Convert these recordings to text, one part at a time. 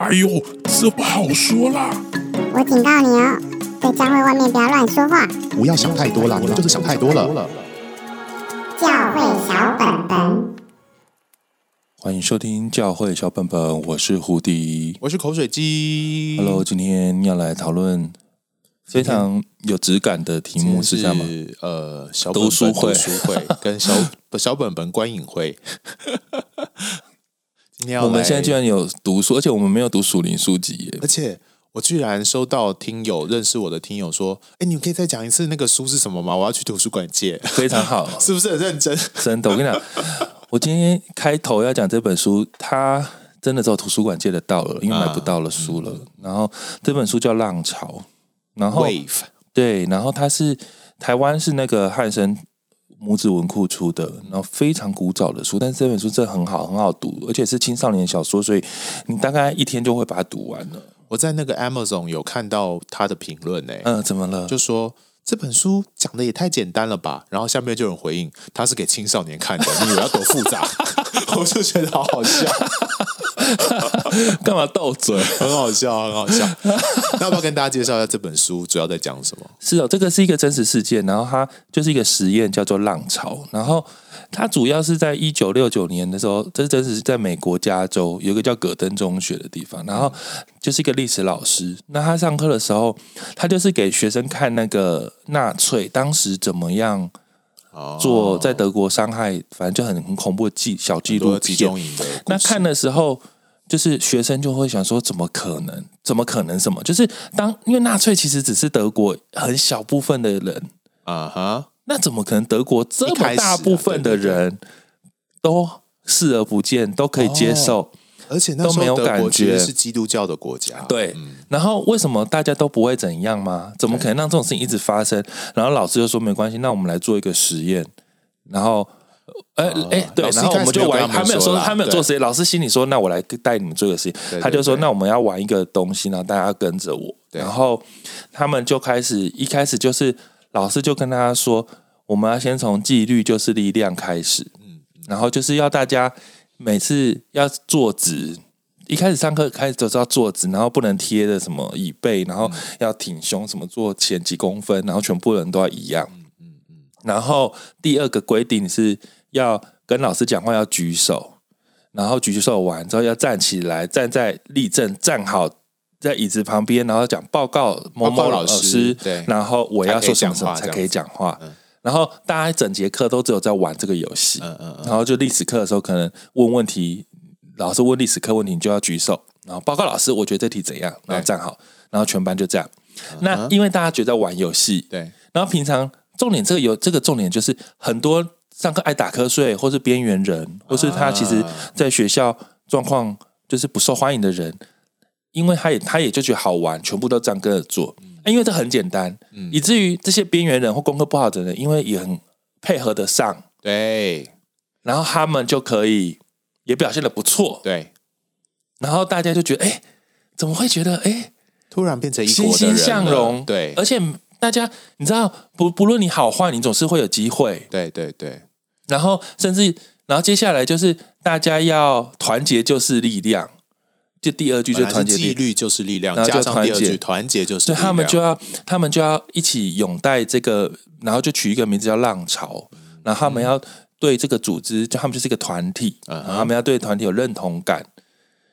哎呦，这不好说啦！我警告你哦，在教会外面不要乱说话。不要想太多了，你们就是想太多了。教会小本本，欢迎收听教会小本本，我是胡迪，我是口水鸡。Hello，今天要来讨论非常有质感的题目是什么？呃，小本本读书会、读书会跟小 小本本观影会。我们现在居然有读书，而且我们没有读属灵书籍耶！而且我居然收到听友认识我的听友说：“哎，你们可以再讲一次那个书是什么吗？我要去图书馆借。”非常好，是不是很认真？真的，我跟你讲，我今天开头要讲这本书，它真的只有图书馆借得到了，因为买不到了书了。嗯、然后这本书叫《浪潮》，然后对，然后它是台湾是那个汉声。拇指文库出的，然后非常古早的书，但是这本书真的很好，很好读，而且是青少年小说，所以你大概一天就会把它读完了。我在那个 Amazon 有看到他的评论呢，嗯，怎么了？就说这本书讲的也太简单了吧，然后下面就有人回应，他是给青少年看的，你以为要多复杂？我就觉得好好笑。干嘛斗嘴？很好笑，很好笑。那要不要跟大家介绍一下这本书主要在讲什么？是哦，这个是一个真实事件，然后它就是一个实验，叫做浪潮。然后它主要是在一九六九年的时候，这真实是在美国加州有一个叫葛登中学的地方，然后就是一个历史老师。那他上课的时候，他就是给学生看那个纳粹当时怎么样。做在德国伤害，反正就很很恐怖的记小记录片。那看的时候，就是学生就会想说：怎么可能？怎么可能？什么？就是当因为纳粹其实只是德国很小部分的人啊哈，那怎么可能德国这么大部分的人都视而不见，都可以接受？而且那时候德国其实是基督教的国家，对。然后为什么大家都不会怎样吗？怎么可能让这种事情一直发生？然后老师就说没关系，那我们来做一个实验。然后，哎哎，对，然后我们就玩，他没有说他没有做实验。老师心里说，那我来带你们做个实验。他就说，那我们要玩一个东西，然后大家跟着我。然后他们就开始，一开始就是老师就跟大家说，我们要先从纪律就是力量开始。嗯，然后就是要大家。每次要坐直，一开始上课开始都是要坐直，然后不能贴着什么椅背，然后要挺胸，什么坐前几公分，然后全部人都要一样。嗯嗯然后第二个规定是要跟老师讲话要举手，然后举手完之后要站起来，站在立正，站好在椅子旁边，然后讲报告某某老师，对，然后我要说什么什么才可以讲话。然后大家整节课都只有在玩这个游戏，嗯嗯，然后就历史课的时候可能问问题，老师问历史课问题，你就要举手，然后报告老师，我觉得这题怎样，然后站好，然后全班就这样。那因为大家觉得玩游戏，对，然后平常重点这个有这个重点就是很多上课爱打瞌睡，或是边缘人，或是他其实在学校状况就是不受欢迎的人，因为他也他也就觉得好玩，全部都这样跟着做。因为这很简单，嗯、以至于这些边缘人或功课不好的人，因为也很配合得上，对，然后他们就可以也表现的不错，对，然后大家就觉得，哎，怎么会觉得，哎，突然变成欣欣向荣，对，而且大家你知道，不不论你好坏，你总是会有机会，对对对，然后甚至，然后接下来就是大家要团结就是力量。就第二句就团结，纪律就是力量，然后就团结，团结就是力量。对，他们就要，他们就要一起拥戴这个，然后就取一个名字叫浪潮。然后他们要对这个组织，就他们就是一个团体，然后他们要对团体有认同感。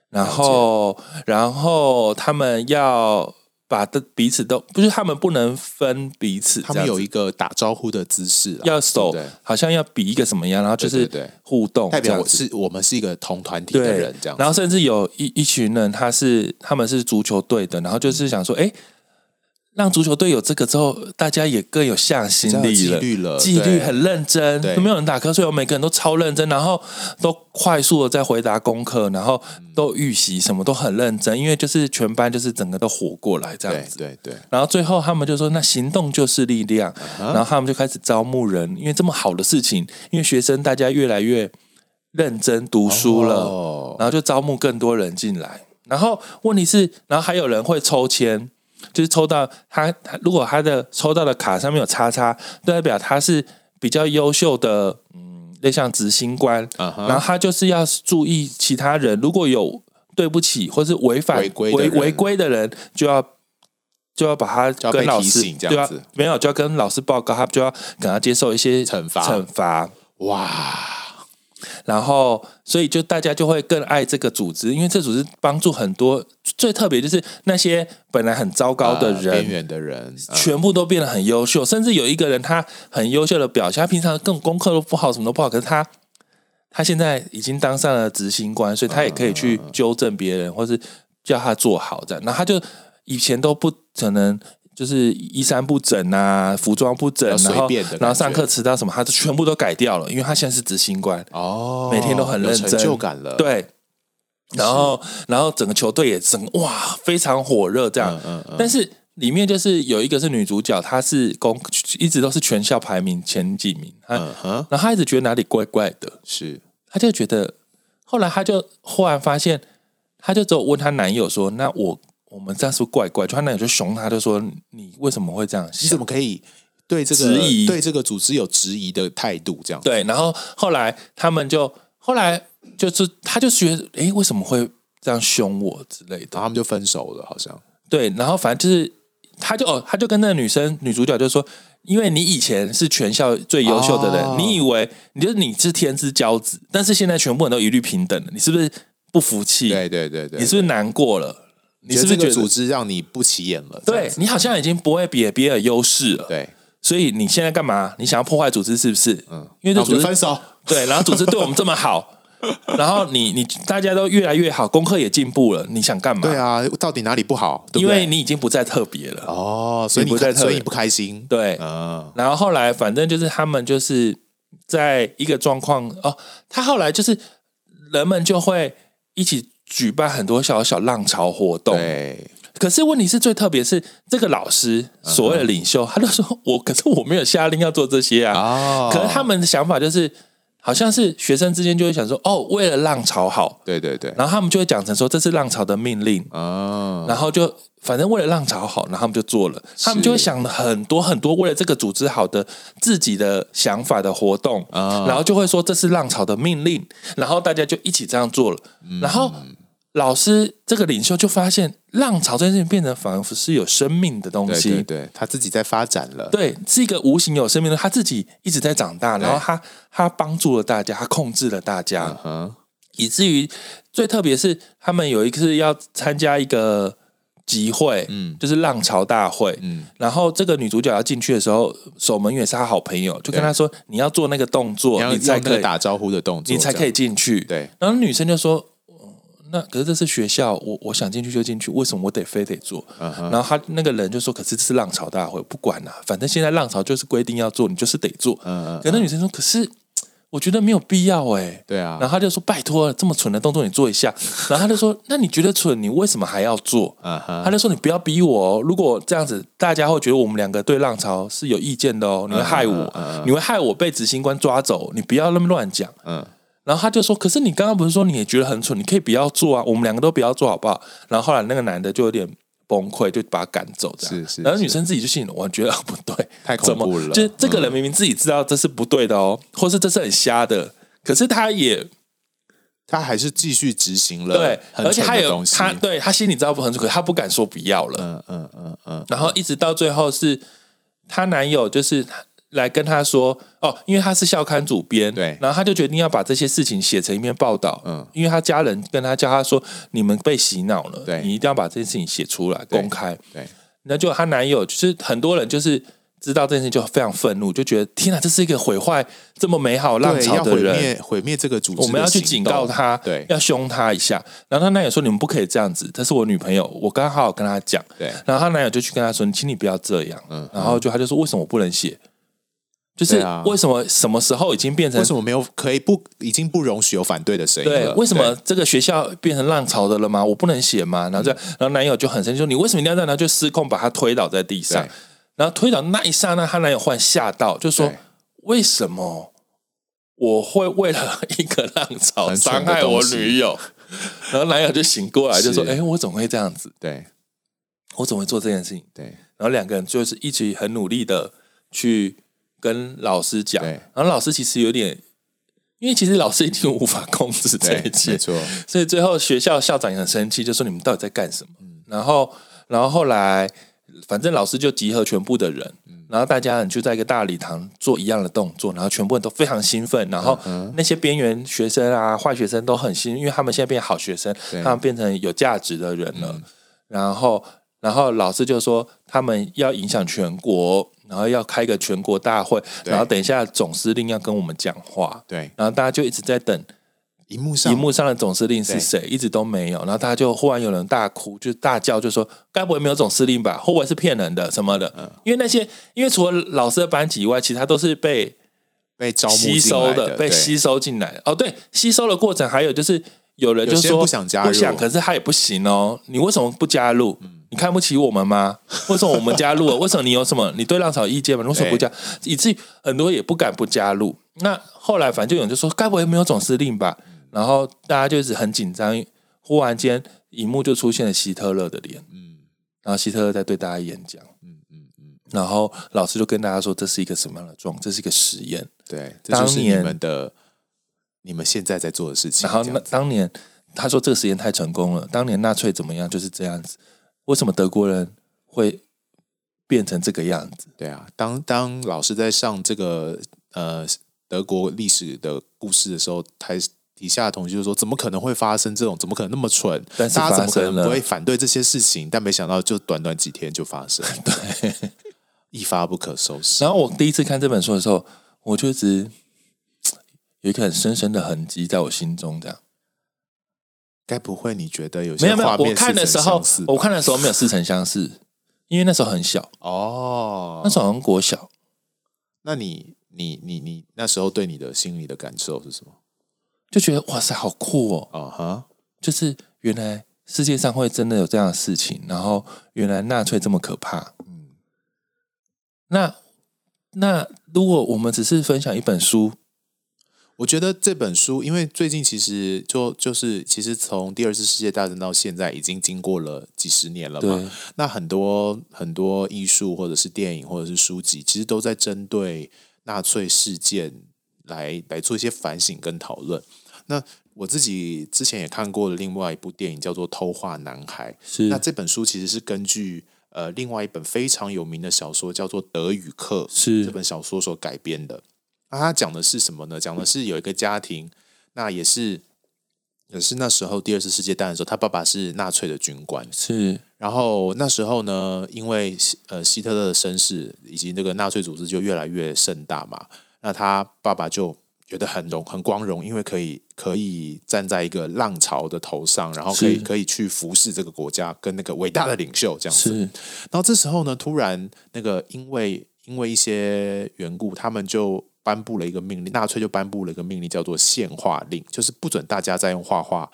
然后，然后他们要。把的彼此都不是，他们不能分彼此，他们有一个打招呼的姿势，要手好像要比一个什么样，然后就是互动，代表我是我们是一个同团体的人这样。然后甚至有一一群人，他是他们是足球队的，然后就是想说，哎。让足球队有这个之后，大家也更有向心力了，纪律了，纪律很认真，都没有人打瞌睡，我每个人都超认真，然后都快速的在回答功课，然后都预习，什么都很认真，因为就是全班就是整个都活过来这样子，对对，对。然后最后他们就说：“那行动就是力量。”然后他们就开始招募人，因为这么好的事情，因为学生大家越来越认真读书了，然后就招募更多人进来。然后问题是，然后还有人会抽签。就是抽到他，他如果他的抽到的卡上面有叉叉，代表他是比较优秀的，嗯，类像执行官，uh huh. 然后他就是要注意其他人，如果有对不起，或是违反违规违违规的人，就要就要把他跟老师对啊子，没有就要跟老师报告，他就要给他接受一些惩罚惩罚。哇，然后，所以就大家就会更爱这个组织，因为这组织帮助很多。最特别就是那些本来很糟糕的呃人，边缘的人，呃全部都变得很优秀，甚至有一个人他很优秀的表现，他平常更功课都不好，什么都不好，可是他他现在已经当上了执行官，所以他也可以去纠正别人，或是叫他做好这样。然后他就以前都不可能。就是衣衫不整啊，服装不整，然后然后上课迟到什么，他就全部都改掉了，因为他现在是执行官哦，每天都很认真，成就感了。对，然后然后整个球队也整哇非常火热这样，嗯嗯嗯、但是里面就是有一个是女主角，她是公一直都是全校排名前几名，嗯哼，然后她一直觉得哪里怪怪的，是，她就觉得，后来她就忽然发现，她就只有问她男友说，那我。我们这样是不是怪怪？就他男友就凶他，就说你为什么会这样？你怎么可以对这个质疑？对这个组织有质疑的态度？这样对。然后后来他们就后来就是他就觉得，哎，为什么会这样凶我之类的？然后他们就分手了，好像。对。然后反正就是，他就哦，他就跟那个女生女主角就说，因为你以前是全校最优秀的人，哦、你以为你就是你是天之骄子，但是现在全部人都一律平等了，你是不是不服气？对对对对，你是不是难过了？你是不是觉得组织让你不起眼了？对，你好像已经不会比别人优势了。对，所以你现在干嘛？你想要破坏组织是不是？嗯，因为这组织分手。对，然后组织对我们这么好，然后你你大家都越来越好，功课也进步了，你想干嘛？对啊，到底哪里不好？对不对？因为你已经不再特别了哦，所以你不再特别，所以你不开心。对，嗯。然后后来反正就是他们就是在一个状况哦，他后来就是人们就会一起。举办很多小小浪潮活动，对。可是问题是最特别是这个老师所谓的领袖，他就说我，可是我没有下令要做这些啊。可是他们的想法就是，好像是学生之间就会想说，哦，为了浪潮好，对对对。然后他们就会讲成说这是浪潮的命令啊，然后就。反正为了浪潮好，然后他们就做了。他们就会想了很多很多为了这个组织好的自己的想法的活动，啊、然后就会说这是浪潮的命令，然后大家就一起这样做了。嗯、然后老师这个领袖就发现，浪潮这件事情变成仿佛是有生命的东西，对，对，对，他自己在发展了，对，是一个无形有生命的，他自己一直在长大，然后他他帮助了大家，他控制了大家，嗯、以至于最特别是他们有一次要参加一个。集会，嗯，就是浪潮大会，嗯，然后这个女主角要进去的时候，守门员是她好朋友，就跟她说：“你要做那个动作，你，你才可以打招呼的动作，你才可以进去。”对。然后女生就说：“那可是这是学校，我我想进去就进去，为什么我得非得做？”嗯、然后他那个人就说：“可是这是浪潮大会，不管了、啊，反正现在浪潮就是规定要做，你就是得做。嗯”嗯，可那女生说：“可是。”我觉得没有必要哎、欸，对啊，然后他就说：“拜托，这么蠢的动作你做一下。”然后他就说：“那你觉得蠢，你为什么还要做？” uh huh. 他就说：“你不要逼我哦，如果这样子，大家会觉得我们两个对浪潮是有意见的哦，你会害我，uh huh. 你会害我被执行官抓走，你不要那么乱讲。”嗯，然后他就说：“可是你刚刚不是说你也觉得很蠢，你可以不要做啊，我们两个都不要做好不好？”然后后来那个男的就有点。崩溃就把他赶走，这样是是，是。然后女生自己就信了，我觉得不对，太恐怖了。就这个人明明自己知道这是不对的哦，嗯、或是这是很瞎的，可是他也，他还是继续执行了。对，而且他有他对他心里知道不很蠢，可他不敢说不要了。嗯嗯嗯嗯。然后一直到最后是，她男友就是。来跟他说哦，因为他是校刊主编，对，然后他就决定要把这些事情写成一篇报道，嗯，因为他家人跟他叫他说，你们被洗脑了，对，你一定要把这件事情写出来公开，对，那就她男友就是很多人就是知道这件事情就非常愤怒，就觉得天哪，这是一个毁坏这么美好浪潮的人，毁灭毁灭这个组织，我们要去警告他，对，要凶他一下。然后他男友说，你们不可以这样子，这是我女朋友，我刚刚好好跟他讲，对，然后他男友就去跟他说，请你不要这样，嗯，然后就他就说，为什么我不能写？就是为什么什么时候已经变成？为什么没有可以不已经不容许有反对的声音了？对，为什么这个学校变成浪潮的了吗？我不能写吗？然后这样，然后男友就很生气说：“你为什么一定要这样？”然后就失控把他推倒在地上。然后推倒那一刹那，她男友忽然吓到，就说：“为什么我会为了一个浪潮伤害我女友？”然后男友就醒过来，就说：“哎是，我怎么会这样子？对，我怎么会做这件事情？”对，然后两个人就是一起很努力的去。跟老师讲，然后老师其实有点因为其实老师已经无法控制这一切，没错。所以最后学校校长也很生气，就说你们到底在干什么？嗯、然后，然后后来，反正老师就集合全部的人，嗯、然后大家就在一个大礼堂做一样的动作，然后全部人都非常兴奋。然后那些边缘学生啊、坏学生都很兴奋，因为他们现在变好学生，他们变成有价值的人了。嗯、然后，然后老师就说他们要影响全国。然后要开个全国大会，然后等一下总司令要跟我们讲话，对，然后大家就一直在等，荧幕上。荧幕上的总司令是谁，一直都没有，然后大家就忽然有人大哭，就大叫，就说该不会没有总司令吧？会不会是骗人的？什么的？嗯，因为那些，因为除了老师的班级以外，其他都是被被招募吸收的，被吸收进来的。哦，对，吸收的过程还有就是有人就说不想加入，不想，可是他也不行哦，你为什么不加入？嗯你看不起我们吗？为什么我们加入了？为什么你有什么？你对浪潮有意见吗？为什么不加？以至于很多也不敢不加入。那后来反正就有人就说：“该不会没有总司令吧？”然后大家就是很紧张。忽然间，荧幕就出现了希特勒的脸。嗯，然后希特勒在对大家演讲。嗯嗯嗯。然后老师就跟大家说：“这是一个什么样的状？这是一个实验。对，这就是你们的你们现在在做的事情。”然后那当年他说这个实验太成功了。当年纳粹怎么样？就是这样子。为什么德国人会变成这个样子？对啊，当当老师在上这个呃德国历史的故事的时候，台底下的同学就说：“怎么可能会发生这种？怎么可能那么蠢？但是大家怎么可能不会反对这些事情？”但没想到，就短短几天就发生，对，一发不可收拾。然后我第一次看这本书的时候，我就一直有一个很深深的痕迹在我心中，这样。该不会你觉得有些没有没有？我看的时候，我看的时候没有似曾相识，因为那时候很小哦，那时候好像国小。那你你你你那时候对你的心里的感受是什么？就觉得哇塞，好酷哦！啊哈、uh，huh、就是原来世界上会真的有这样的事情，然后原来纳粹这么可怕。嗯，那那如果我们只是分享一本书。我觉得这本书，因为最近其实就就是其实从第二次世界大战到现在，已经经过了几十年了嘛。那很多很多艺术或者是电影或者是书籍，其实都在针对纳粹事件来来做一些反省跟讨论。那我自己之前也看过了另外一部电影，叫做《偷画男孩》。是。那这本书其实是根据呃另外一本非常有名的小说，叫做《德语课》是这本小说所改编的。那他讲的是什么呢？讲的是有一个家庭，那也是也是那时候第二次世界大战的时候，他爸爸是纳粹的军官，是。然后那时候呢，因为呃希特勒的身世以及那个纳粹组织就越来越盛大嘛，那他爸爸就觉得很荣很光荣，因为可以可以站在一个浪潮的头上，然后可以可以去服侍这个国家跟那个伟大的领袖这样子。是然后这时候呢，突然那个因为因为一些缘故，他们就。颁布了一个命令，纳粹就颁布了一个命令，叫做限画令，就是不准大家再用画画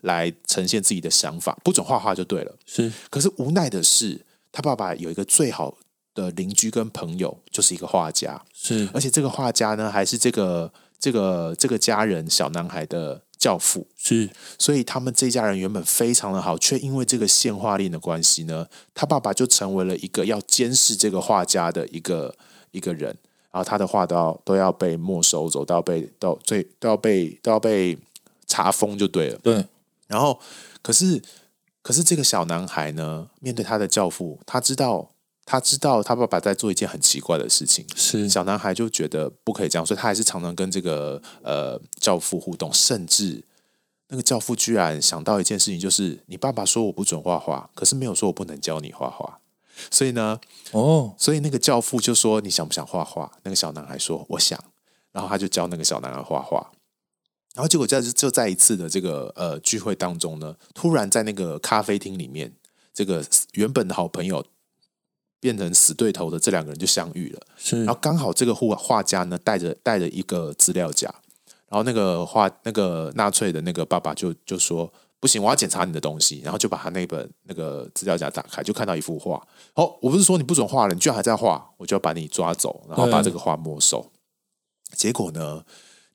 来呈现自己的想法，不准画画就对了。是，可是无奈的是，他爸爸有一个最好的邻居跟朋友，就是一个画家。是，而且这个画家呢，还是这个这个这个家人小男孩的教父。是，所以他们这家人原本非常的好，却因为这个限画令的关系呢，他爸爸就成为了一个要监视这个画家的一个一个人。然后他的画都要都要被没收走，都要被到最都要被都要被查封就对了。对。然后，可是可是这个小男孩呢，面对他的教父，他知道他知道他爸爸在做一件很奇怪的事情。是。小男孩就觉得不可以这样，所以他还是常常跟这个呃教父互动，甚至那个教父居然想到一件事情，就是你爸爸说我不准画画，可是没有说我不能教你画画。所以呢，哦，所以那个教父就说：“你想不想画画？”那个小男孩说：“我想。”然后他就教那个小男孩画画。然后结果在就在一次的这个呃聚会当中呢，突然在那个咖啡厅里面，这个原本的好朋友变成死对头的这两个人就相遇了。是，然后刚好这个画画家呢带着带着一个资料夹，然后那个画那个纳粹的那个爸爸就就说。不行，我要检查你的东西，然后就把他那本那个资料夹打开，就看到一幅画。哦，我不是说你不准画了，你居然还在画，我就要把你抓走，然后把这个画没收。结果呢？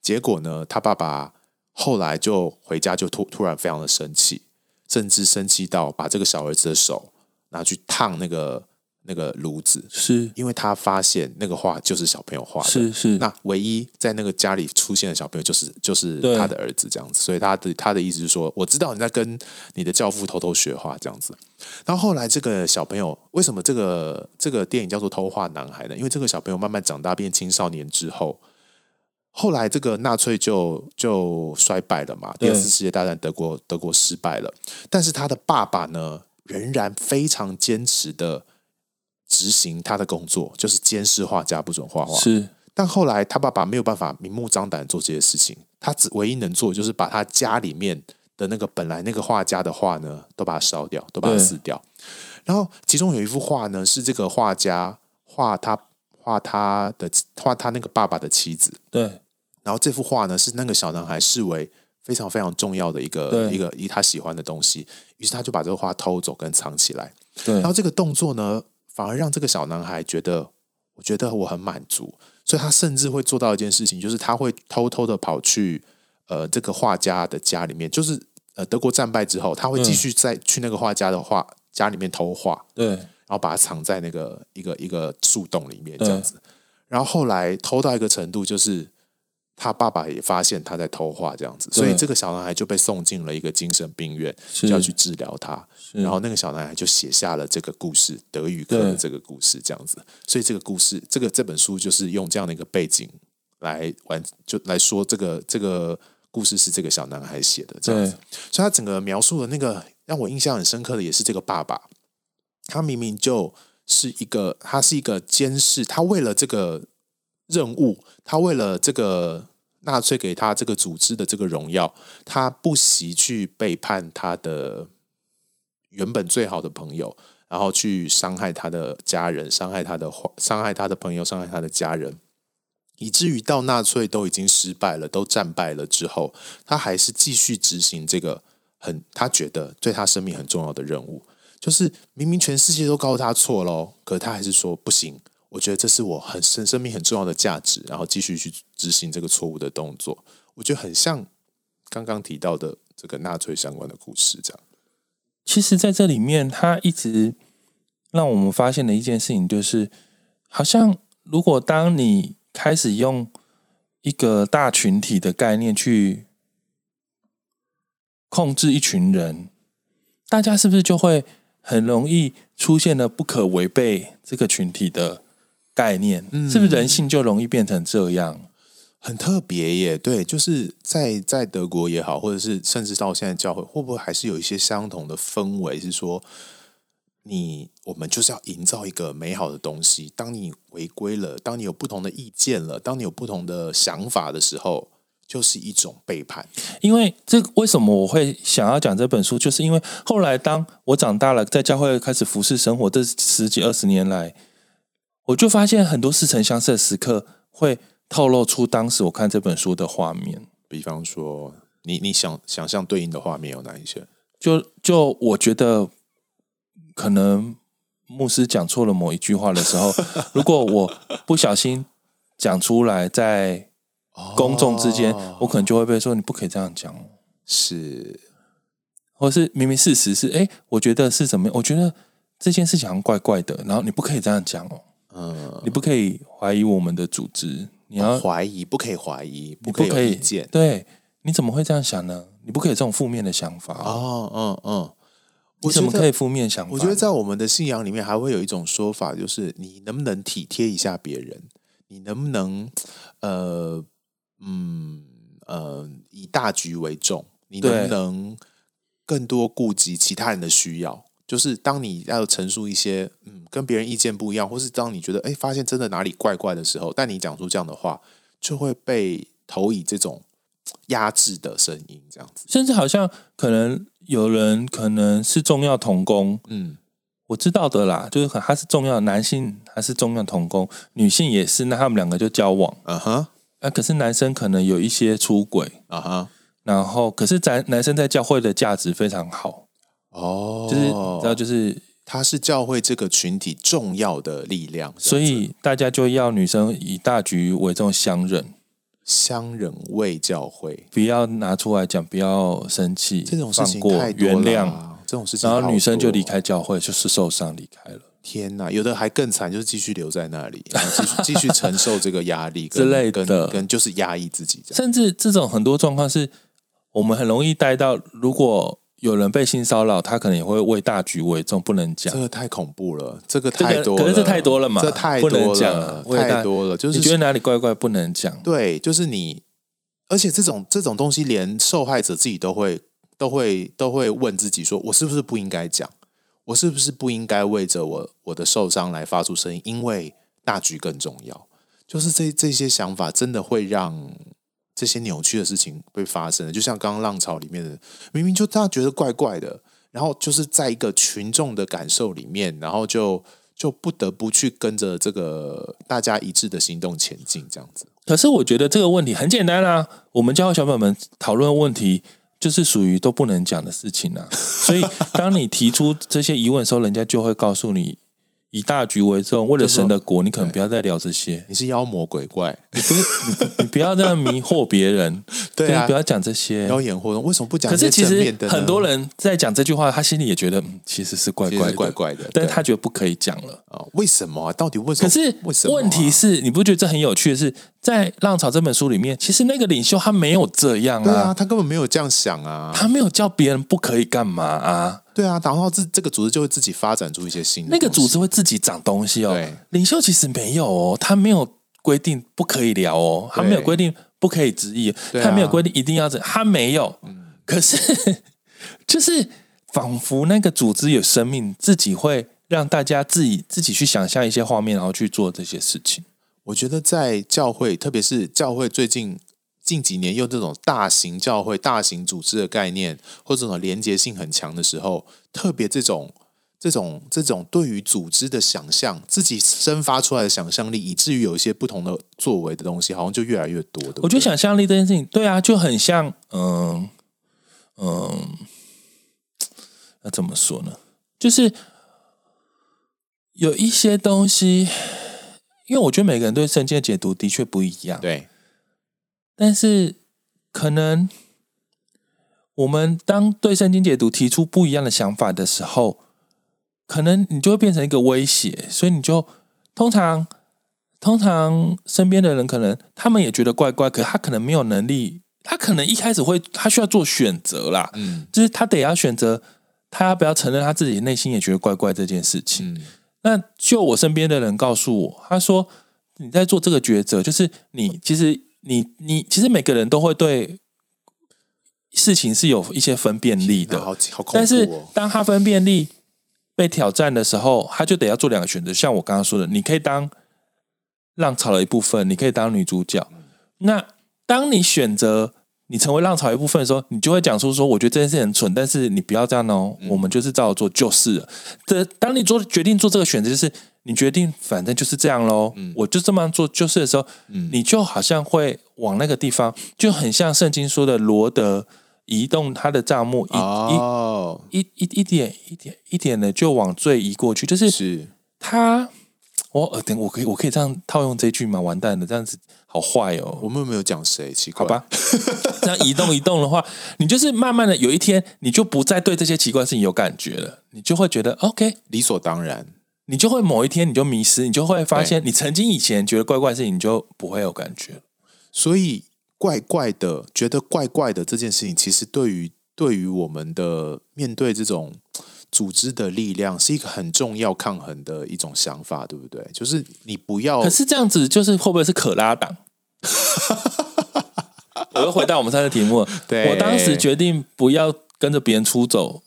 结果呢？他爸爸后来就回家，就突突然非常的生气，甚至生气到把这个小儿子的手拿去烫那个那个炉子，是因为他发现那个画就是小朋友画的，是是。那唯一在那个家里出现的小朋友就是就是他的儿子这样子，所以他的他的意思是说，我知道你在跟你的教父偷偷学画这样子。然后后来这个小朋友为什么这个这个电影叫做《偷画男孩》呢？因为这个小朋友慢慢长大变青少年之后。后来，这个纳粹就就衰败了嘛。第二次世界大战，德国德国失败了。但是他的爸爸呢，仍然非常坚持的执行他的工作，就是监视画家不准画画。是，但后来他爸爸没有办法明目张胆做这些事情，他只唯一能做就是把他家里面的那个本来那个画家的画呢，都把它烧掉，都把它撕掉。然后其中有一幅画呢，是这个画家画他。画他的画他那个爸爸的妻子，对。然后这幅画呢，是那个小男孩视为非常非常重要的一个一个一他喜欢的东西，于是他就把这个画偷走跟藏起来。对。然后这个动作呢，反而让这个小男孩觉得，我觉得我很满足，所以他甚至会做到一件事情，就是他会偷偷的跑去呃这个画家的家里面，就是呃德国战败之后，他会继续再去那个画家的画家里面偷画。对。然后把它藏在那个一个一个树洞里面，这样子。然后后来偷到一个程度，就是他爸爸也发现他在偷画，这样子。所以这个小男孩就被送进了一个精神病院，就要去治疗他。然后那个小男孩就写下了这个故事，德语课的这个故事，这样子。所以这个故事，这个这本书就是用这样的一个背景来完，就来说这个这个故事是这个小男孩写的，这样子。所以他整个描述的那个让我印象很深刻的，也是这个爸爸。他明明就是一个，他是一个监视。他为了这个任务，他为了这个纳粹给他这个组织的这个荣耀，他不惜去背叛他的原本最好的朋友，然后去伤害他的家人，伤害他的伤害他的朋友，伤害他的家人，以至于到纳粹都已经失败了，都战败了之后，他还是继续执行这个很他觉得对他生命很重要的任务。就是明明全世界都告诉他错喽，可他还是说不行。我觉得这是我很生生命很重要的价值，然后继续去执行这个错误的动作。我觉得很像刚刚提到的这个纳粹相关的故事，这样。其实，在这里面，他一直让我们发现的一件事情，就是好像如果当你开始用一个大群体的概念去控制一群人，大家是不是就会？很容易出现了不可违背这个群体的概念，嗯，是不是人性就容易变成这样？很特别耶，对，就是在在德国也好，或者是甚至到现在教会，会不会还是有一些相同的氛围？是说，你我们就是要营造一个美好的东西。当你违规了，当你有不同的意见了，当你有不同的想法的时候。就是一种背叛，因为这为什么我会想要讲这本书，就是因为后来当我长大了，在教会开始服侍生活这十几二十年来，我就发现很多似曾相识的时刻会透露出当时我看这本书的画面。比方说，你你想想象对应的画面有哪一些？就就我觉得可能牧师讲错了某一句话的时候，如果我不小心讲出来，在公众之间，我可能就会被说你不可以这样讲，是，或是明明事实是，哎，我觉得是怎么样？我觉得这件事情好像怪怪的，然后你不可以这样讲哦，嗯，你不可以怀疑我们的组织，你要怀疑，不可以怀疑，不可以有意见，对，你怎么会这样想呢？你不可以这种负面的想法哦，嗯嗯，你怎么可以负面想法？我觉得在我们的信仰里面，还会有一种说法，就是你能不能体贴一下别人？你能不能呃？嗯呃，以大局为重，你能不能更多顾及其他人的需要？就是当你要陈述一些嗯跟别人意见不一样，或是当你觉得哎发现真的哪里怪怪的时候，但你讲出这样的话，就会被投以这种压制的声音，这样子。甚至好像可能有人可能是重要同工，嗯，我知道的啦，就是他是重要男性，他是重要同工，女性也是，那他们两个就交往，啊哈。啊，可是男生可能有一些出轨啊哈，然后可是咱男生在教会的价值非常好哦，就是知道就是他是教会这个群体重要的力量，所以大家就要女生以大局为重，相忍，相忍为教会，不要拿出来讲，不要生气，这种事情太多了，原谅。这种事情，然后女生就离开教会，就是受伤离开了。天哪，有的还更惨，就是继续留在那里，然后继续 继续承受这个压力之类的，跟，跟就是压抑自己。甚至这种很多状况是我们很容易带到，如果有人被性骚扰，他可能也会为大局为重，不能讲。这个太恐怖了，这个太多了，可是这太多了嘛，这太多了，不能讲，太多了。就是你觉得哪里怪怪，不能讲。对，就是你，而且这种这种东西，连受害者自己都会都会都会问自己说：我是不是不应该讲？我是不是不应该为着我我的受伤来发出声音？因为大局更重要。就是这这些想法，真的会让这些扭曲的事情会发生的。就像刚刚浪潮里面的，明明就大家觉得怪怪的，然后就是在一个群众的感受里面，然后就就不得不去跟着这个大家一致的行动前进，这样子。可是我觉得这个问题很简单啊，我们教小朋友们讨论问题。就是属于都不能讲的事情啊，所以当你提出这些疑问的时候，人家就会告诉你，以大局为重，为了神的国，你可能不要再聊这些。你是妖魔鬼怪，你不你，你不要这样迷惑别人，对啊，不要讲这些妖言惑众。为什么不讲？可是其实很多人在讲这句话，他心里也觉得，嗯，其实是怪怪怪怪的，但是他觉得不可以讲了啊？为什么啊？到底为什么？可是？问题是，你不觉得这很有趣的是？在《浪潮》这本书里面，其实那个领袖他没有这样啊，对啊，他根本没有这样想啊，他没有叫别人不可以干嘛啊，对啊，然后这这个组织就会自己发展出一些新的，那个组织会自己长东西哦。领袖其实没有哦，他没有规定不可以聊哦，他没有规定不可以质疑，他没有规定一定要怎，他没有。可是 就是仿佛那个组织有生命，自己会让大家自己自己去想象一些画面，然后去做这些事情。我觉得在教会，特别是教会最近近几年用这种大型教会、大型组织的概念，或者这种连结性很强的时候，特别这种、这种、这种对于组织的想象，自己生发出来的想象力，以至于有一些不同的作为的东西，好像就越来越多。对对，我觉得想象力这件事情，对啊，就很像，嗯嗯，那怎么说呢？就是有一些东西。因为我觉得每个人对圣经的解读的确不一样，对。但是可能我们当对圣经解读提出不一样的想法的时候，可能你就会变成一个威胁，所以你就通常通常身边的人可能他们也觉得怪怪，可他可能没有能力，他可能一开始会他需要做选择啦，嗯，就是他得要选择他要不要承认他自己内心也觉得怪怪这件事情。嗯那就我身边的人告诉我，他说你在做这个抉择，就是你其实你你其实每个人都会对事情是有一些分辨力的，好好恐怖哦。但是当他分辨力被挑战的时候，他就得要做两个选择。像我刚刚说的，你可以当浪潮的一部分，你可以当女主角。那当你选择。你成为浪潮一部分的时候，你就会讲出说：“我觉得这件事很蠢，但是你不要这样哦，嗯、我们就是照着做就是了。”这当你做决定做这个选择，就是你决定反正就是这样喽，嗯、我就这么做就是的时候，嗯、你就好像会往那个地方，就很像圣经说的罗德移动他的帐幕，哦、一一一一点一点一点的就往最移过去，就是是他。我呃，等我可以我可以这样套用这句吗？完蛋了，这样子好坏哦。我们有没有讲谁？奇怪，好吧。这样移动移动的话，你就是慢慢的有一天，你就不再对这些奇怪的事情有感觉了，你就会觉得 OK，理所当然。你就会某一天你就迷失，你就会发现，你曾经以前觉得怪怪的事情，你就不会有感觉。所以怪怪的，觉得怪怪的这件事情，其实对于对于我们的面对这种。组织的力量是一个很重要抗衡的一种想法，对不对？就是你不要，可是这样子，就是会不会是可拉党？我又回到我们上次题目，对，我当时决定不要跟着别人出走，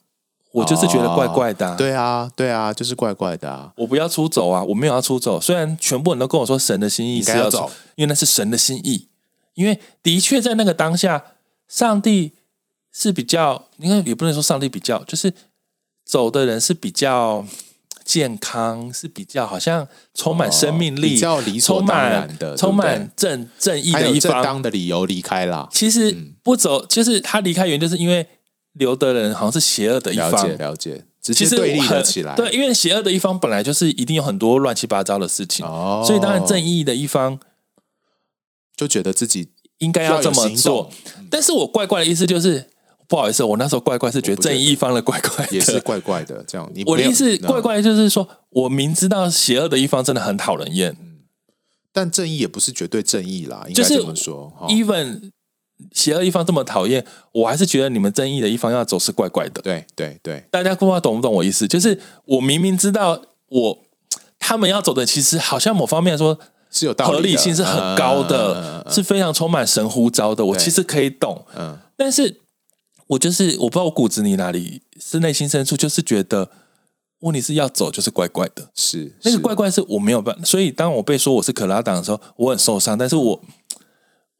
我就是觉得怪怪的、啊哦。对啊，对啊，就是怪怪的啊！我不要出走啊！我没有要出走，虽然全部人都跟我说神的心意是要走，要走因为那是神的心意。因为的确在那个当下，上帝是比较，应该也不能说上帝比较，就是。走的人是比较健康，是比较好像充满生命力，哦、比较理所当然的，充满正正义的一方，正当的理由离开了。其实不走，就是他离开原因，就是因为留的人好像是邪恶的一方。了解，了解，直接对立了起来。对，因为邪恶的一方本来就是一定有很多乱七八糟的事情，哦、所以当然正义的一方就觉得自己应该要这么做。但是我怪怪的意思就是。不好意思，我那时候怪怪是觉得正义一方的怪怪的，也是怪怪的。这样，你我的意思怪怪就是说我明知道邪恶的一方真的很讨人厌，但正义也不是绝对正义啦，应该这么说。even 邪恶一方这么讨厌，我还是觉得你们正义的一方要走是怪怪的。对对对，大家不知道懂不懂我意思？就是我明明知道我他们要走的，其实好像某方面来说是有道理，合理性是很高的，是非常充满神乎招的。我其实可以懂，嗯，但是我就是我不知道我骨子里哪里是内心深处就是觉得，问题是要走就是怪怪的，是那个怪怪是我没有办法。所以当我被说我是可拉党的时候，我很受伤，但是我。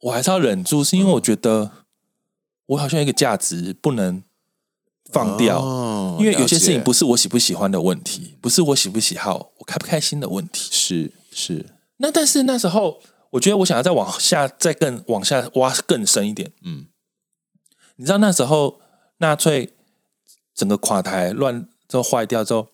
我还是要忍住，是因为我觉得我好像一个价值不能放掉，哦、因为有些事情不是我喜不喜欢的问题，不是我喜不喜好，我开不开心的问题。是是，那但是那时候，我觉得我想要再往下，再更往下挖更深一点。嗯，你知道那时候纳粹整个垮台乱之后坏掉之后，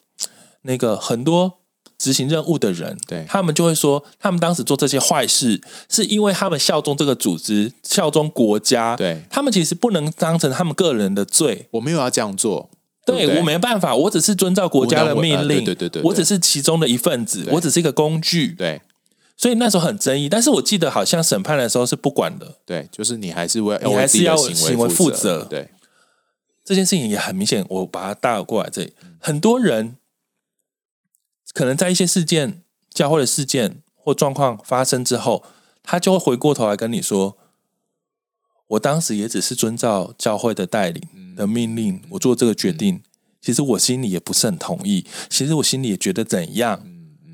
那个很多。执行任务的人，对他们就会说，他们当时做这些坏事，是因为他们效忠这个组织，效忠国家。对，他们其实不能当成他们个人的罪。我没有要这样做，对，我没办法，我只是遵照国家的命令。对对对，对，我只是其中的一份子，我只是一个工具。对，所以那时候很争议，但是我记得好像审判的时候是不管的。对，就是你还是为你还是要行为负责。对，这件事情也很明显，我把它带过来这里，很多人。可能在一些事件、教会的事件或状况发生之后，他就会回过头来跟你说：“我当时也只是遵照教会的带领的命令，我做这个决定。其实我心里也不是很同意，其实我心里也觉得怎样，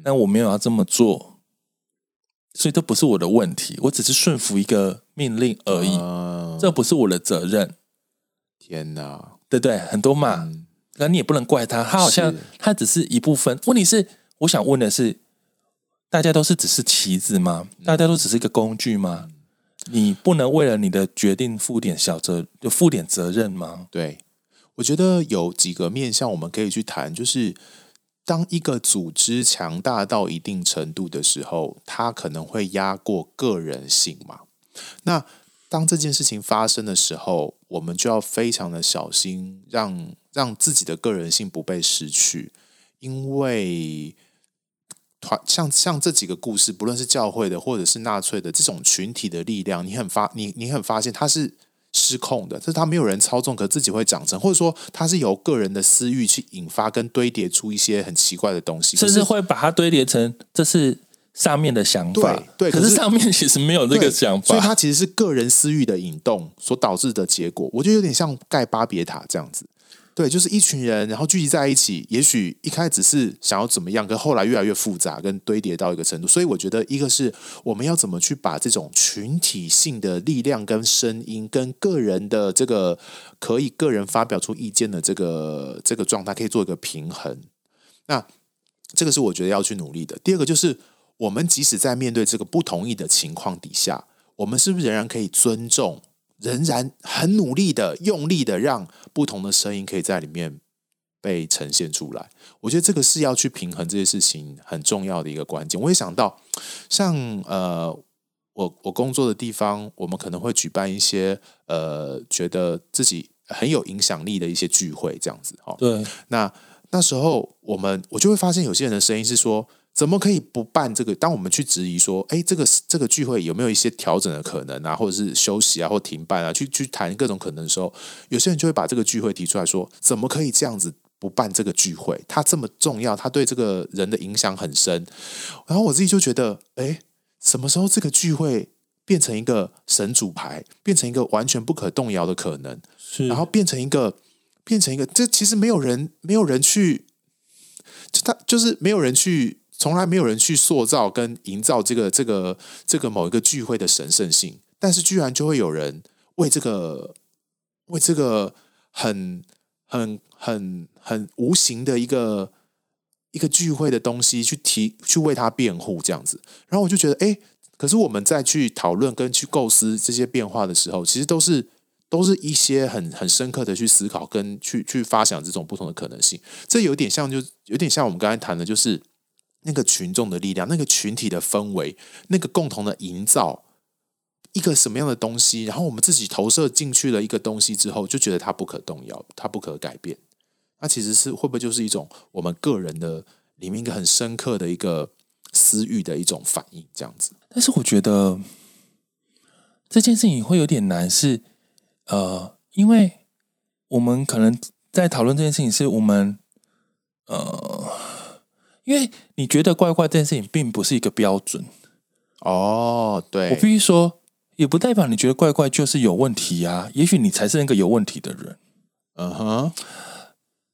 但我没有要这么做，所以这不是我的问题，我只是顺服一个命令而已，这不是我的责任。”天哪，对对，很多嘛。那你也不能怪他，他好像他只是一部分。问题是，我想问的是，大家都是只是棋子吗？大家都只是一个工具吗？你不能为了你的决定负点小责，就负点责任吗？对，我觉得有几个面向我们可以去谈，就是当一个组织强大到一定程度的时候，它可能会压过个人性嘛。那当这件事情发生的时候，我们就要非常的小心，让让自己的个人性不被失去。因为团像像这几个故事，不论是教会的，或者是纳粹的这种群体的力量，你很发你你很发现它是失控的，就是它没有人操纵，可自己会长成，或者说它是由个人的私欲去引发跟堆叠出一些很奇怪的东西，甚至会把它堆叠成这是。上面的想法，对，对，可是上面其实没有这个想法，所以它其实是个人私欲的引动所导致的结果。我觉得有点像盖巴别塔这样子，对，就是一群人然后聚集在一起，也许一开始是想要怎么样，可后来越来越复杂，跟堆叠到一个程度。所以我觉得，一个是我们要怎么去把这种群体性的力量跟声音，跟个人的这个可以个人发表出意见的这个这个状态，可以做一个平衡。那这个是我觉得要去努力的。第二个就是。我们即使在面对这个不同意的情况底下，我们是不是仍然可以尊重，仍然很努力的、用力的让不同的声音可以在里面被呈现出来？我觉得这个是要去平衡这些事情很重要的一个关键。我也想到，像呃，我我工作的地方，我们可能会举办一些呃，觉得自己很有影响力的一些聚会，这样子哈。对，那那时候我们我就会发现，有些人的声音是说。怎么可以不办这个？当我们去质疑说，哎，这个这个聚会有没有一些调整的可能啊，或者是休息啊，或停办啊，去去谈各种可能的时候，有些人就会把这个聚会提出来说，怎么可以这样子不办这个聚会？它这么重要，它对这个人的影响很深。然后我自己就觉得，哎，什么时候这个聚会变成一个神主牌，变成一个完全不可动摇的可能？是，然后变成一个变成一个，这其实没有人没有人去，就他就是没有人去。从来没有人去塑造跟营造这个这个这个某一个聚会的神圣性，但是居然就会有人为这个为这个很很很很无形的一个一个聚会的东西去提去为他辩护这样子，然后我就觉得，哎，可是我们在去讨论跟去构思这些变化的时候，其实都是都是一些很很深刻的去思考跟去去发想这种不同的可能性，这有点像就有点像我们刚才谈的，就是。那个群众的力量，那个群体的氛围，那个共同的营造，一个什么样的东西，然后我们自己投射进去了一个东西之后，就觉得它不可动摇，它不可改变。那其实是会不会就是一种我们个人的里面一个很深刻的一个私欲的一种反应，这样子？但是我觉得这件事情会有点难，是呃，因为我们可能在讨论这件事情，是我们呃，因为你觉得怪怪这件事情并不是一个标准。哦，对，我必须说。也不代表你觉得怪怪就是有问题啊，也许你才是那个有问题的人。嗯哼，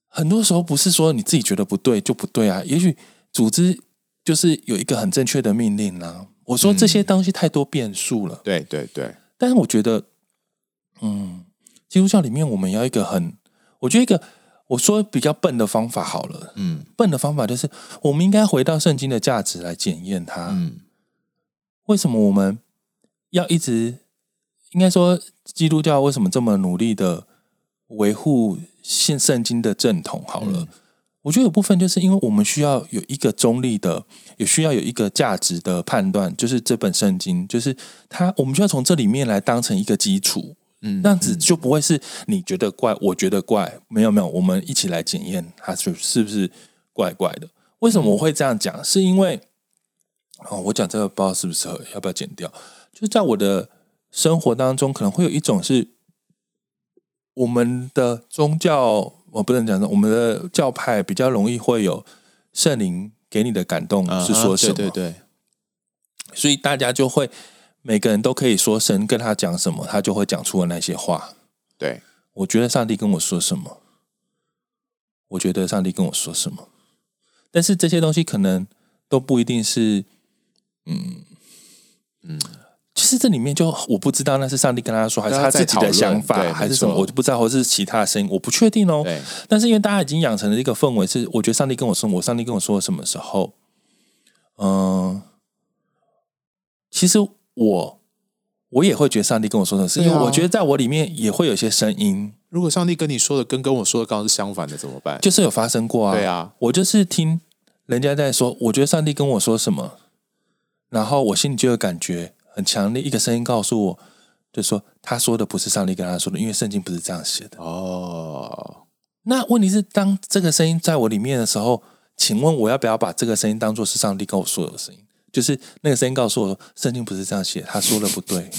很多时候不是说你自己觉得不对就不对啊，也许组织就是有一个很正确的命令啊。我说这些东西太多变数了。对对对，但是我觉得，嗯，基督教里面我们要一个很，我觉得一个我说比较笨的方法好了，嗯，笨的方法就是我们应该回到圣经的价值来检验它。嗯，为什么我们？要一直，应该说，基督教为什么这么努力的维护现圣经的正统？好了，嗯、我觉得有部分就是因为我们需要有一个中立的，也需要有一个价值的判断，就是这本圣经，就是它，我们需要从这里面来当成一个基础，嗯，这样子就不会是你觉得怪，我觉得怪，没有没有，我们一起来检验它是是不是怪怪的。为什么我会这样讲？是因为哦，我讲这个不知道适不适合，要不要剪掉？就在我的生活当中，可能会有一种是我们的宗教，我不能讲说我们的教派比较容易会有圣灵给你的感动是说什么？对对对，所以大家就会每个人都可以说神跟他讲什么，他就会讲出了那些话。对，我觉得上帝跟我说什么，我觉得上帝跟我说什么，但是这些东西可能都不一定是，嗯嗯。其实这里面就我不知道那是上帝跟他说，还是他自己的想法，还是什么，我就不知道，或是其他的声音，我不确定哦。但是因为大家已经养成了一个氛围，是我觉得上帝跟我说，我上帝跟我说什么时候，嗯，其实我我也会觉得上帝跟我说的是，因为我觉得在我里面也会有些声音。如果上帝跟你说的跟跟我说的刚好是相反的，怎么办？就是有发生过啊。对啊，我就是听人家在说，我觉得上帝跟我说什么，然后我心里就有感觉。很强烈一个声音告诉我，就说他说的不是上帝跟他说的，因为圣经不是这样写的。哦，那问题是，当这个声音在我里面的时候，请问我要不要把这个声音当做是上帝跟我说的声音？就是那个声音告诉我说，圣经不是这样写，他说的不对。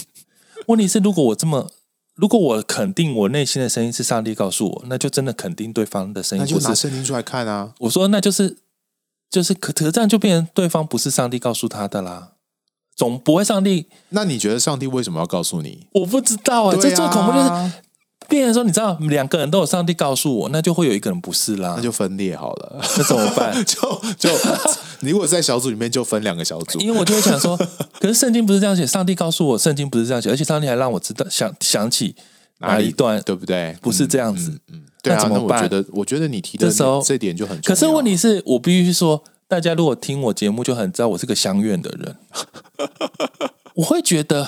问题是，如果我这么，如果我肯定我内心的声音是上帝告诉我，那就真的肯定对方的声音。那就拿圣经出来看啊！我说，那就是就是可，可这样就变成对方不是上帝告诉他的啦。总不会上帝？那你觉得上帝为什么要告诉你？我不知道啊。这最恐怖就是，变成说，你知道，两个人都有上帝告诉我，那就会有一个人不是啦，那就分裂好了。那怎么办？就就你如果在小组里面就分两个小组，因为我就会想说，可是圣经不是这样写，上帝告诉我，圣经不是这样写，而且上帝还让我知道想想起哪一段，对不对？不是这样子。嗯，对啊。那我觉得，我觉得你提的时候这点就很重要。可是问题是我必须说，大家如果听我节目，就很知道我是个相怨的人。我会觉得，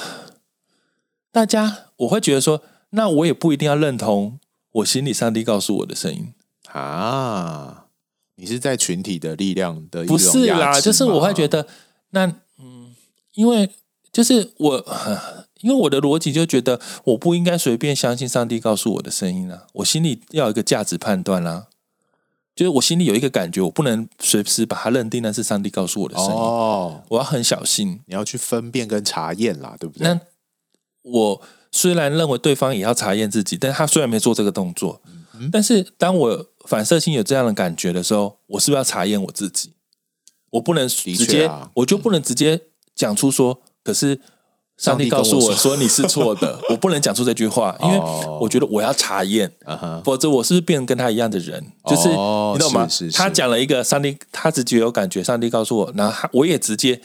大家我会觉得说，那我也不一定要认同我心里上帝告诉我的声音啊。你是在群体的力量的不是啦，就是我会觉得，那嗯，因为就是我，因为我的逻辑就觉得，我不应该随便相信上帝告诉我的声音啊。我心里要有一个价值判断啦、啊。就是我心里有一个感觉，我不能随时把它认定那是上帝告诉我的声音。哦，我要很小心，你要去分辨跟查验啦，对不对？那我虽然认为对方也要查验自己，但他虽然没做这个动作，但是当我反射性有这样的感觉的时候，我是不是要查验我自己？我不能直接，啊、我就不能直接讲出说，嗯、可是。上帝告诉我说你是错的，我不能讲出这句话，因为我觉得我要查验，否则我是不是变成跟他一样的人？就是你懂吗？他讲了一个上帝，他直接有感觉，上帝告诉我，然后他我也直接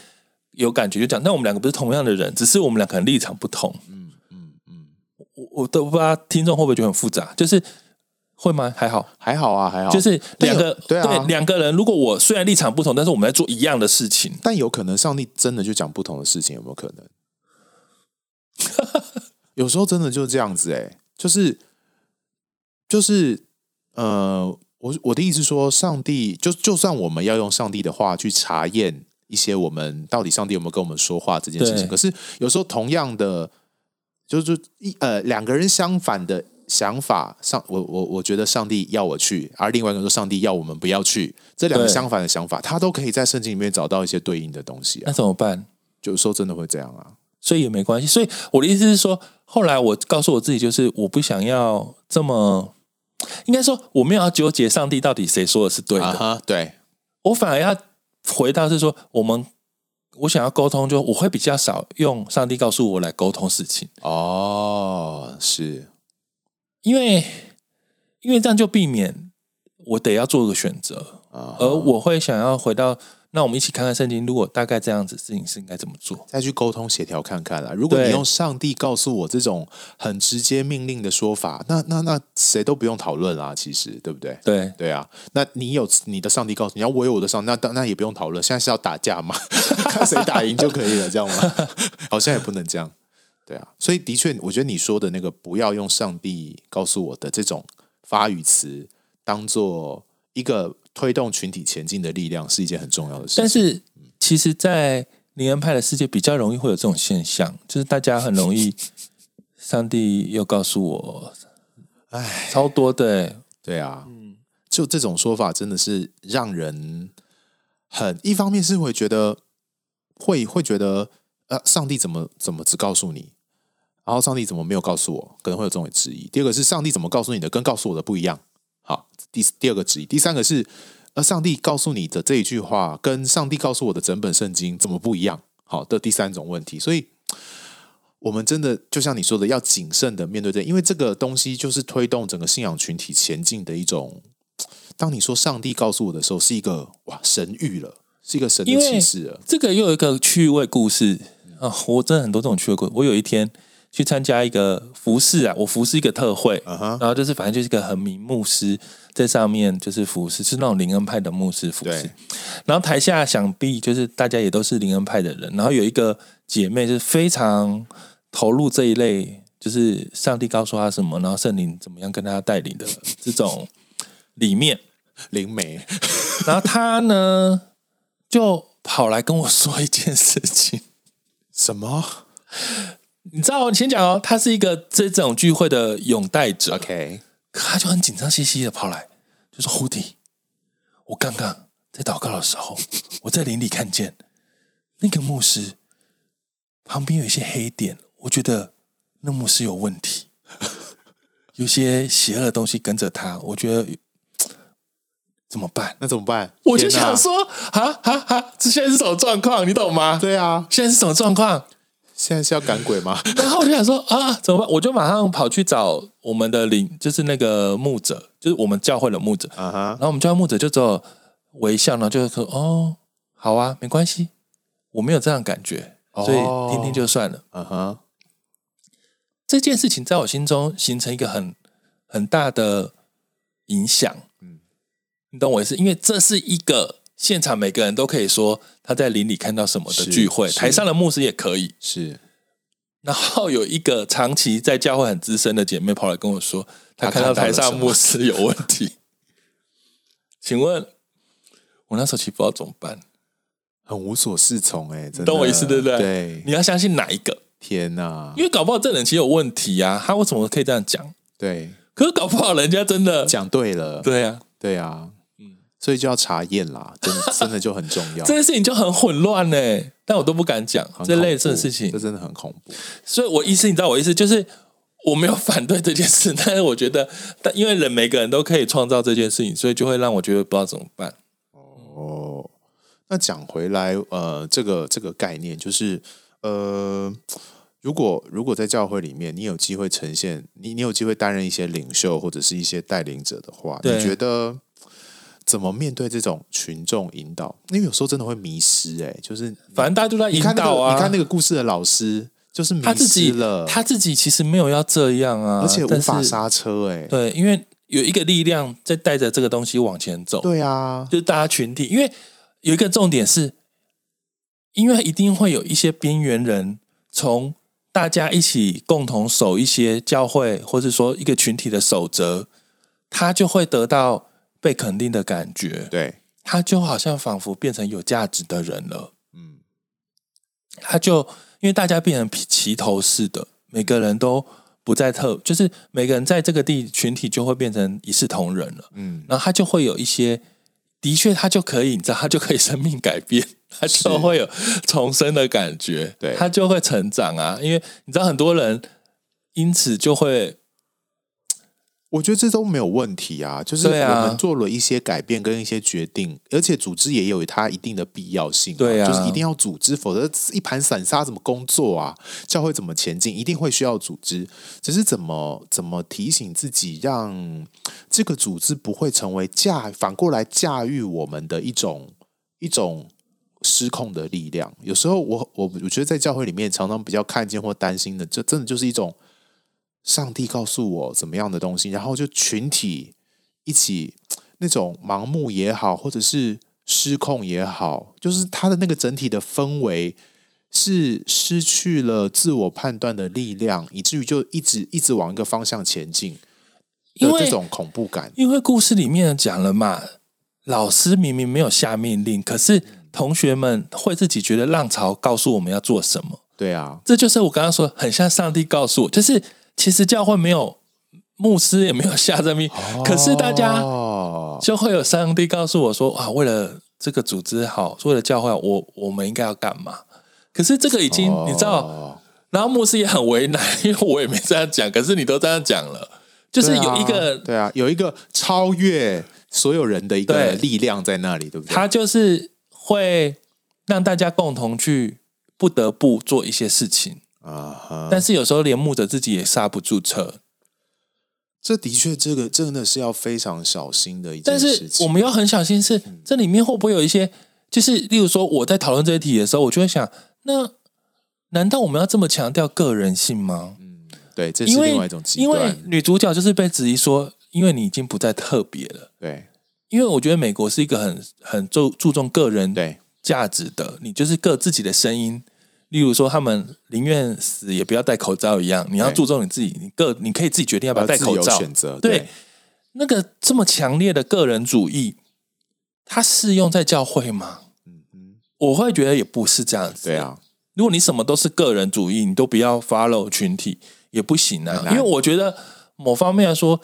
有感觉，就讲，那我们两个不是同样的人，只是我们两个人立场不同。我我都不知道听众会不会觉得很复杂，就是会吗？还好，还好啊，还好。就是两个对啊两个人，如果我虽然立场不同，但是我们在做一样的事情，但有可能上帝真的就讲不同的事情，有没有可能？有时候真的就是这样子哎、欸，就是就是呃，我我的意思说，上帝就就算我们要用上帝的话去查验一些我们到底上帝有没有跟我们说话这件事情，可是有时候同样的就是一呃两个人相反的想法，上我我我觉得上帝要我去，而另外一个人说上帝要我们不要去，这两个相反的想法，他都可以在圣经里面找到一些对应的东西啊。那怎么办？有时候真的会这样啊，所以也没关系。所以我的意思是说，后来我告诉我自己，就是我不想要这么，应该说我没有要纠结上帝到底谁说的是对的。Uh-huh, 对，我反而要回到是说我们。我想要沟通，就我会比较少用上帝告诉我来沟通事情。哦，是，因为因为这样就避免我得要做个选择，哦，而我会想要回到。那我们一起看看圣经，如果大概这样子事情是应该怎么做？再去沟通协调看看啦。如果你用上帝告诉我这种很直接命令的说法，那那那谁都不用讨论啦。其实对不对？对对啊。那你有你的上帝告诉你，要我有我的上帝，那那也不用讨论。现在是要打架吗？看谁打赢就可以了，这样吗？好像也不能这样。对啊。所以的确，我觉得你说的那个不要用上帝告诉我的这种发语词当做一个。推动群体前进的力量是一件很重要的事情。但是，其实，在灵恩派的世界比较容易会有这种现象，就是大家很容易，上帝又告诉我，哎，超多的，对啊，嗯，就这种说法真的是让人很一方面是会觉得会会觉得，呃，上帝怎么怎么只告诉你，然后上帝怎么没有告诉我，可能会有这种质疑。第二个是上帝怎么告诉你的，跟告诉我的不一样。好，第第二个质疑，第三个是，呃，上帝告诉你的这一句话，跟上帝告诉我的整本圣经怎么不一样？好的，第三种问题，所以，我们真的就像你说的，要谨慎的面对这，因为这个东西就是推动整个信仰群体前进的一种。当你说上帝告诉我的时候，是一个哇神谕了，是一个神的启示了。这个又有一个趣味故事啊，我真的很多这种趣味故事。我有一天。去参加一个服饰啊，我服饰一个特会，uh -huh. 然后就是反正就是一个很名牧师在上面就是服饰，是那种灵恩派的牧师服饰。然后台下想必就是大家也都是灵恩派的人，然后有一个姐妹就是非常投入这一类，就是上帝告诉她什么，然后圣灵怎么样跟她带领的这种里面灵媒。然后她呢就跑来跟我说一件事情，什么？你知道，你先讲哦。他是一个这种聚会的拥戴者，OK，可他就很紧张兮兮的跑来，就说：“胡迪，我刚刚在祷告的时候，我在林里看见那个牧师旁边有一些黑点，我觉得那牧师有问题，有些邪恶的东西跟着他，我觉得怎么办？那怎么办？我就想说，啊啊啊！这现在是什么状况？你懂吗？对啊，现在是什么状况？”现在是要赶鬼吗？然后我就想说啊，怎么办？我就马上跑去找我们的领，就是那个牧者，就是我们教会的牧者。Uh -huh. 然后我们教会牧者就只有微笑，然后就说：“哦，好啊，没关系，我没有这样感觉，所以听听就算了。”啊哈，这件事情在我心中形成一个很很大的影响。嗯，你懂我意思？因为这是一个。现场每个人都可以说他在林里看到什么的聚会，台上的牧师也可以是。然后有一个长期在教会很资深的姐妹跑来跟我说，她看到台上牧师有问题。请问，我那时候其实不知道怎么办，很无所适从哎，懂我意思对不对？对，你要相信哪一个？天哪！因为搞不好这人其实有问题啊，他为什么可以这样讲？对，可是搞不好人家真的讲对了。对呀，对呀。所以就要查验啦，真的 真的就很重要。这件事情就很混乱呢，但我都不敢讲这类似的事情，这真的很恐怖。所以我意思，你知道我意思，就是我没有反对这件事，但是我觉得，但因为人每个人都可以创造这件事情，所以就会让我觉得不知道怎么办。哦，那讲回来，呃，这个这个概念就是，呃，如果如果在教会里面，你有机会呈现，你你有机会担任一些领袖或者是一些带领者的话，你觉得？怎么面对这种群众引导？因为有时候真的会迷失，哎，就是反正大家都在引导啊。你看那个故事的老师，就是他自己了，他自己其实没有要这样啊，而且无法刹车，哎，对，因为有一个力量在带着这个东西往前走。对啊，就是大家群体，因为有一个重点是，因为一定会有一些边缘人，从大家一起共同守一些教会，或者说一个群体的守则，他就会得到。被肯定的感觉，对，他就好像仿佛变成有价值的人了。嗯，他就因为大家变成齐头式的，每个人都不再特，就是每个人在这个地群体就会变成一视同仁了。嗯，然后他就会有一些，的确他就可以，你知道，他就可以生命改变，他就会有重生的感觉，对，他就会成长啊。因为你知道，很多人因此就会。我觉得这都没有问题啊，就是我们做了一些改变跟一些决定，啊、而且组织也有它一定的必要性，对啊，就是一定要组织，否则一盘散沙怎么工作啊？教会怎么前进？一定会需要组织，只是怎么怎么提醒自己，让这个组织不会成为驾反过来驾驭我们的一种一种失控的力量。有时候我我我觉得在教会里面常常比较看见或担心的，这真的就是一种。上帝告诉我怎么样的东西，然后就群体一起那种盲目也好，或者是失控也好，就是他的那个整体的氛围是失去了自我判断的力量，以至于就一直一直往一个方向前进，有这种恐怖感。因为故事里面讲了嘛，老师明明没有下命令，可是同学们会自己觉得浪潮告诉我们要做什么。对啊，这就是我刚刚说，很像上帝告诉我，就是。其实教会没有牧师，也没有下这命，哦、可是大家就会有上帝告诉我说：“啊，为了这个组织好，为了教会，我我们应该要干嘛？”可是这个已经、哦、你知道，然后牧师也很为难，因为我也没这样讲，可是你都这样讲了，就是有一个对啊，有一个超越所有人的一个力量在那里，对，对不对？他就是会让大家共同去不得不做一些事情。啊！Uh huh. 但是有时候连牧者自己也刹不住车，这的确，这个真的是要非常小心的一件事情。但是我们要很小心是，是、嗯、这里面会不会有一些，就是例如说我在讨论这一题的时候，我就会想，那难道我们要这么强调个人性吗？嗯，对，这是另外一种极端。因为女主角就是被质疑说，因为你已经不再特别了。对，因为我觉得美国是一个很很注注重个人对价值的，你就是个自己的声音。例如说，他们宁愿死也不要戴口罩一样，你要注重你自己，你个你可以自己决定要不要戴口罩。选择对，对那个这么强烈的个人主义，它适用在教会吗？嗯嗯，我会觉得也不是这样子。对啊，如果你什么都是个人主义，你都不要 follow 群体也不行啊。因为我觉得某方面来说，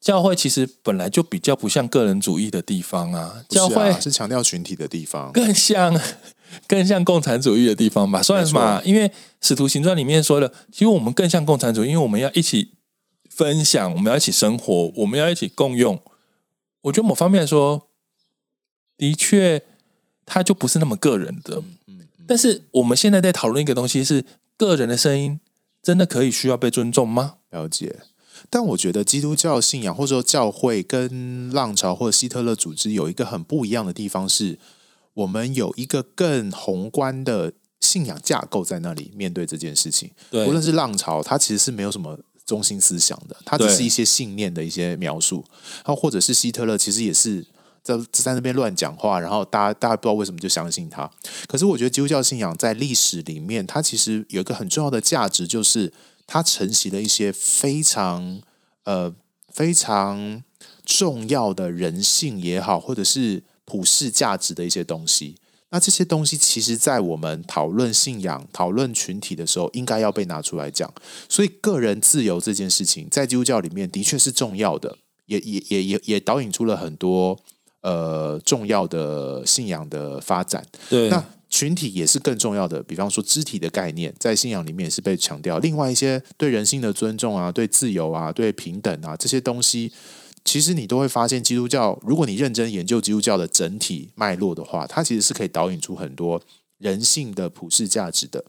教会其实本来就比较不像个人主义的地方啊。教会是强调群体的地方，更像。更像共产主义的地方吧，算是嘛？因为《使徒行传》里面说的，其实我们更像共产主义，因为我们要一起分享，我们要一起生活，我们要一起共用。我觉得某方面来说，的确，它就不是那么个人的。但是我们现在在讨论一个东西，是个人的声音，真的可以需要被尊重吗？了解。但我觉得基督教信仰或者说教会跟浪潮或者希特勒组织有一个很不一样的地方是。我们有一个更宏观的信仰架构在那里面对这件事情。对，无论是浪潮，它其实是没有什么中心思想的，它只是一些信念的一些描述。然后或者是希特勒，其实也是在在那边乱讲话，然后大家大家不知道为什么就相信他。可是我觉得基督教信仰在历史里面，它其实有一个很重要的价值，就是它承袭了一些非常呃非常重要的人性也好，或者是。普世价值的一些东西，那这些东西其实，在我们讨论信仰、讨论群体的时候，应该要被拿出来讲。所以，个人自由这件事情，在基督教里面的确是重要的，也也也也也导引出了很多呃重要的信仰的发展。对，那群体也是更重要的，比方说肢体的概念，在信仰里面也是被强调。另外一些对人性的尊重啊，对自由啊，对平等啊这些东西。其实你都会发现，基督教，如果你认真研究基督教的整体脉络的话，它其实是可以导引出很多人性的普世价值的。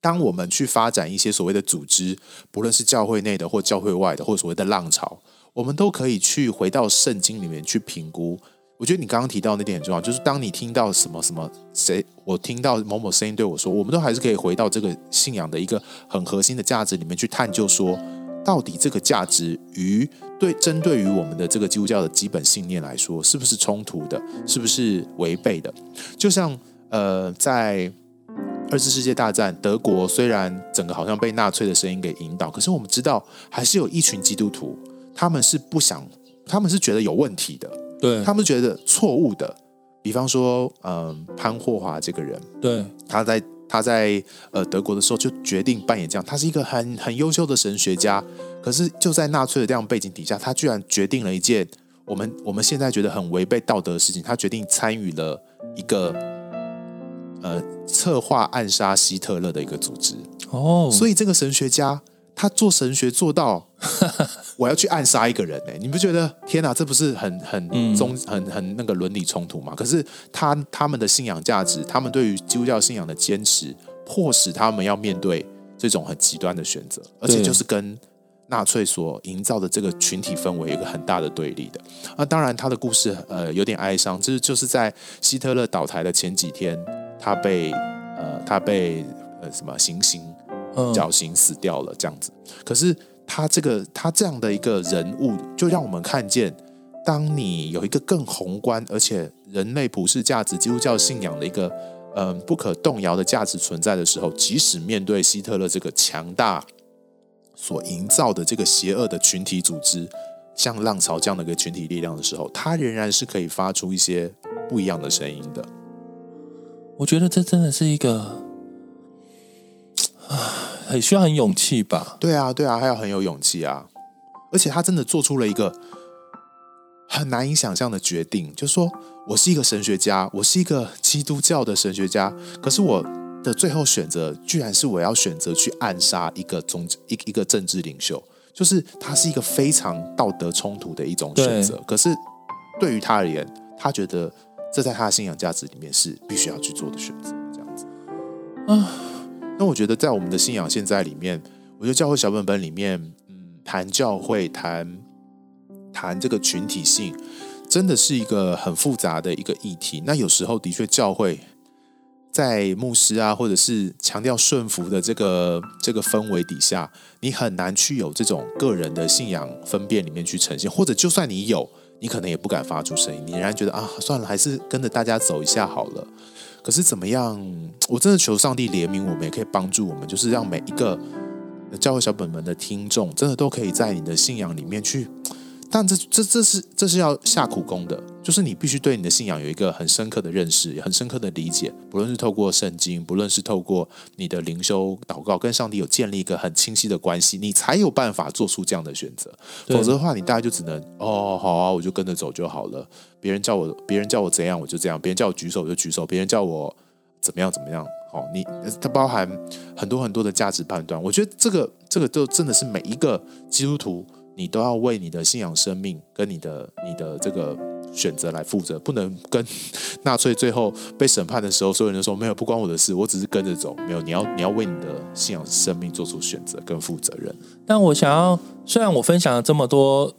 当我们去发展一些所谓的组织，不论是教会内的或教会外的，或所谓的浪潮，我们都可以去回到圣经里面去评估。我觉得你刚刚提到那点很重要，就是当你听到什么什么谁，我听到某某声音对我说，我们都还是可以回到这个信仰的一个很核心的价值里面去探究说。到底这个价值与对针对于我们的这个基督教的基本信念来说，是不是冲突的？是不是违背的？就像呃，在二次世界大战，德国虽然整个好像被纳粹的声音给引导，可是我们知道，还是有一群基督徒，他们是不想，他们是觉得有问题的，对，他们觉得错误的。比方说，嗯、呃，潘霍华这个人，对，他在他在呃德国的时候就决定扮演这样，他是一个很很优秀的神学家，可是就在纳粹的这样背景底下，他居然决定了一件我们我们现在觉得很违背道德的事情，他决定参与了一个呃策划暗杀希特勒的一个组织哦，所以这个神学家。他做神学做到，我要去暗杀一个人呢、欸？你不觉得天哪，这不是很很宗很很那个伦理冲突吗？可是他他们的信仰价值，他们对于基督教信仰的坚持，迫使他们要面对这种很极端的选择，而且就是跟纳粹所营造的这个群体氛围有一个很大的对立的。那当然，他的故事呃有点哀伤，就是就是在希特勒倒台的前几天，他被呃他被呃什么行刑。绞刑死掉了，这样子。可是他这个他这样的一个人物，就让我们看见，当你有一个更宏观，而且人类普世价值、基督教信仰的一个嗯、呃、不可动摇的价值存在的时候，即使面对希特勒这个强大所营造的这个邪恶的群体组织，像浪潮这样的一个群体力量的时候，他仍然是可以发出一些不一样的声音的。我觉得这真的是一个。啊，很需要很勇气吧？对啊，对啊，还要很有勇气啊！而且他真的做出了一个很难以想象的决定，就是说我是一个神学家，我是一个基督教的神学家，可是我的最后选择居然是我要选择去暗杀一个宗一一个政治领袖，就是他是一个非常道德冲突的一种选择。可是对于他而言，他觉得这在他的信仰价值里面是必须要去做的选择，这样子啊。那我觉得，在我们的信仰现在里面，我觉得教会小本本里面，嗯，谈教会、谈谈这个群体性，真的是一个很复杂的一个议题。那有时候的确，教会在牧师啊，或者是强调顺服的这个这个氛围底下，你很难去有这种个人的信仰分辨里面去呈现，或者就算你有，你可能也不敢发出声音，你仍然觉得啊，算了，还是跟着大家走一下好了。可是怎么样？我真的求上帝怜悯我们，也可以帮助我们，就是让每一个教会小本本的听众，真的都可以在你的信仰里面去。但这这这是这是要下苦功的，就是你必须对你的信仰有一个很深刻的认识，也很深刻的理解。不论是透过圣经，不论是透过你的灵修祷告，跟上帝有建立一个很清晰的关系，你才有办法做出这样的选择。否则的话，你大概就只能哦，好啊，我就跟着走就好了。别人叫我，别人叫我怎样，我就这样；别人叫我举手，我就举手；别人叫我怎么样，怎么样。好，你它包含很多很多的价值判断。我觉得这个这个都真的是每一个基督徒。你都要为你的信仰生命跟你的你的这个选择来负责，不能跟纳粹最后被审判的时候，所有人都说没有，不关我的事，我只是跟着走。没有，你要你要为你的信仰生命做出选择跟负责任。但我想要，虽然我分享了这么多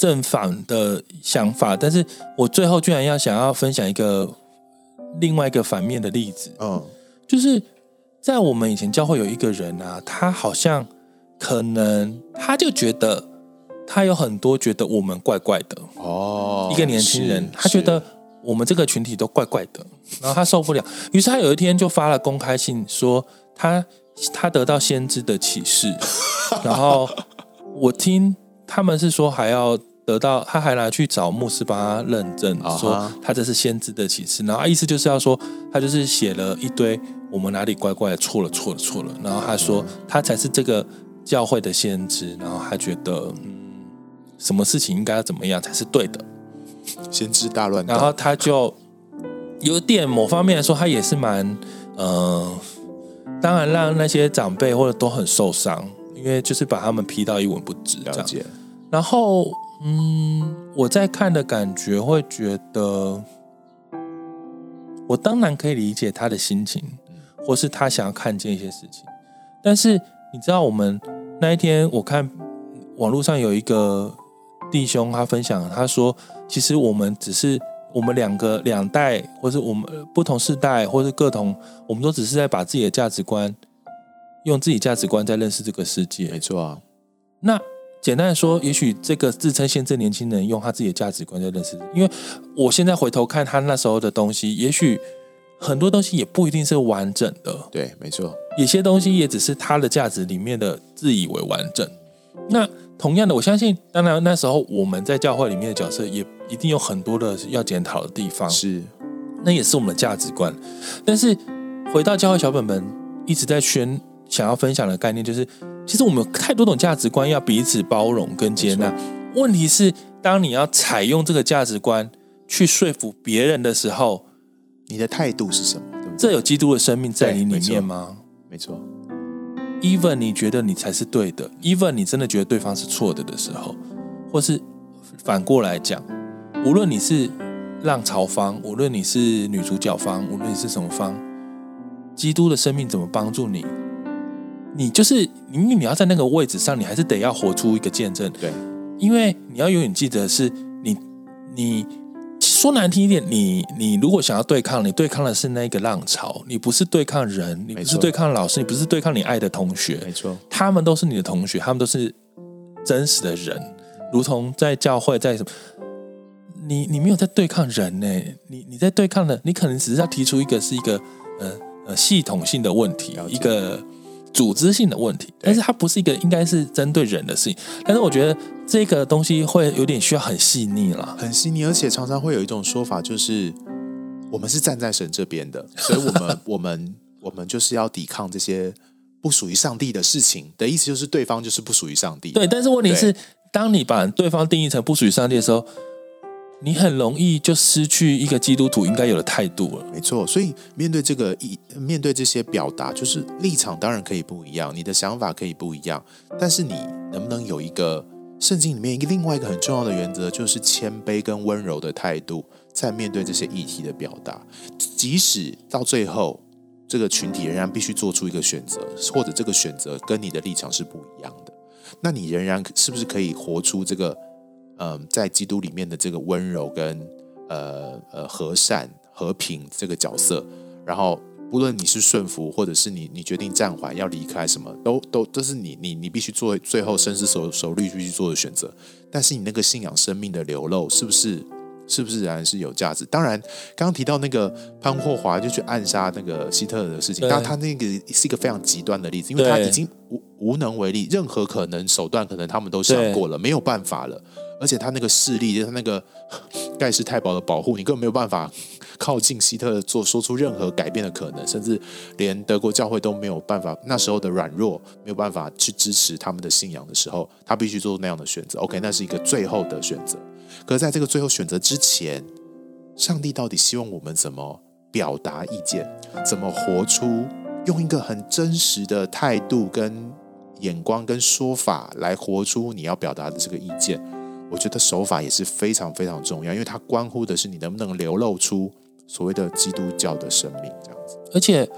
正反的想法，但是我最后居然要想要分享一个另外一个反面的例子。嗯，就是在我们以前教会有一个人啊，他好像。可能他就觉得他有很多觉得我们怪怪的哦，一个年轻人，他觉得我们这个群体都怪怪的，然后他受不了，于是他有一天就发了公开信，说他他得到先知的启示，然后我听他们是说还要得到，他还拿去找牧师帮他认证，说他这是先知的启示，然后意思就是要说他就是写了一堆我们哪里怪怪的，错了错了错了，然后他说他才是这个。教会的先知，然后他觉得，嗯，什么事情应该要怎么样才是对的？先知大乱，然后他就有点某方面来说，他也是蛮，嗯、呃，当然让那些长辈或者都很受伤，因为就是把他们批到一文不值这样。了解。然后，嗯，我在看的感觉会觉得，我当然可以理解他的心情，或是他想要看见一些事情，但是。你知道我们那一天，我看网络上有一个弟兄，他分享，他说，其实我们只是我们两个两代，或是我们不同世代，或是各同，我们都只是在把自己的价值观，用自己价值观在认识这个世界。没错啊。那简单的说，也许这个自称先知年轻人用他自己的价值观在认识，因为我现在回头看他那时候的东西，也许。很多东西也不一定是完整的，对，没错。有些东西也只是他的价值里面的自以为完整。那同样的，我相信，当然那时候我们在教会里面的角色也一定有很多的要检讨的地方，是，那也是我们的价值观。但是回到教会小本本一直在宣想要分享的概念，就是其实我们有太多种价值观要彼此包容跟接纳。问题是，当你要采用这个价值观去说服别人的时候，你的态度是什么？对不对？这有基督的生命在你里面吗？没错。Even 你觉得你才是对的，Even 你真的觉得对方是错的的时候，或是反过来讲，无论你是浪潮方，无论你是女主角方，无论你是什么方，基督的生命怎么帮助你？你就是因为你要在那个位置上，你还是得要活出一个见证。对，因为你要永远记得是你，你说难听一点，你你如果想要对抗，你对抗的是那个浪潮，你不是对抗人，你不是对抗老师，你不是对抗你爱的同学，没错，他们都是你的同学，他们都是真实的人，如同在教会，在什么，你你没有在对抗人呢？你你在对抗的，你可能只是要提出一个是一个呃呃系统性的问题，一个。组织性的问题，但是它不是一个应该是针对人的事情。但是我觉得这个东西会有点需要很细腻了，很细腻，而且常常会有一种说法，就是我们是站在神这边的，所以我们我们我们就是要抵抗这些不属于上帝的事情的意思，就是对方就是不属于上帝。对，但是问题是，当你把对方定义成不属于上帝的时候。你很容易就失去一个基督徒应该有的态度了。没错，所以面对这个一面对这些表达，就是立场当然可以不一样，你的想法可以不一样，但是你能不能有一个圣经里面另外一个很重要的原则，就是谦卑跟温柔的态度，在面对这些议题的表达，即使到最后这个群体仍然必须做出一个选择，或者这个选择跟你的立场是不一样的，那你仍然是不是可以活出这个？嗯，在基督里面的这个温柔跟呃呃和善和平这个角色，然后不论你是顺服，或者是你你决定暂缓要离开，什么都都都是你你你必须做最后深思熟熟虑必须做的选择。但是你那个信仰生命的流露，是不是是不是仍然是有价值？当然，刚刚提到那个潘霍华就去暗杀那个希特勒的事情，但他那个是一个非常极端的例子，因为他已经无无能为力，任何可能手段可能他们都想过了，没有办法了。而且他那个势力，就是他那个 盖世太保的保护，你根本没有办法靠近希特勒做说出任何改变的可能，甚至连德国教会都没有办法。那时候的软弱没有办法去支持他们的信仰的时候，他必须做那样的选择。OK，那是一个最后的选择。可是在这个最后选择之前，上帝到底希望我们怎么表达意见？怎么活出用一个很真实的态度、跟眼光、跟说法来活出你要表达的这个意见？我觉得手法也是非常非常重要，因为它关乎的是你能不能流露出所谓的基督教的生命这样子。而且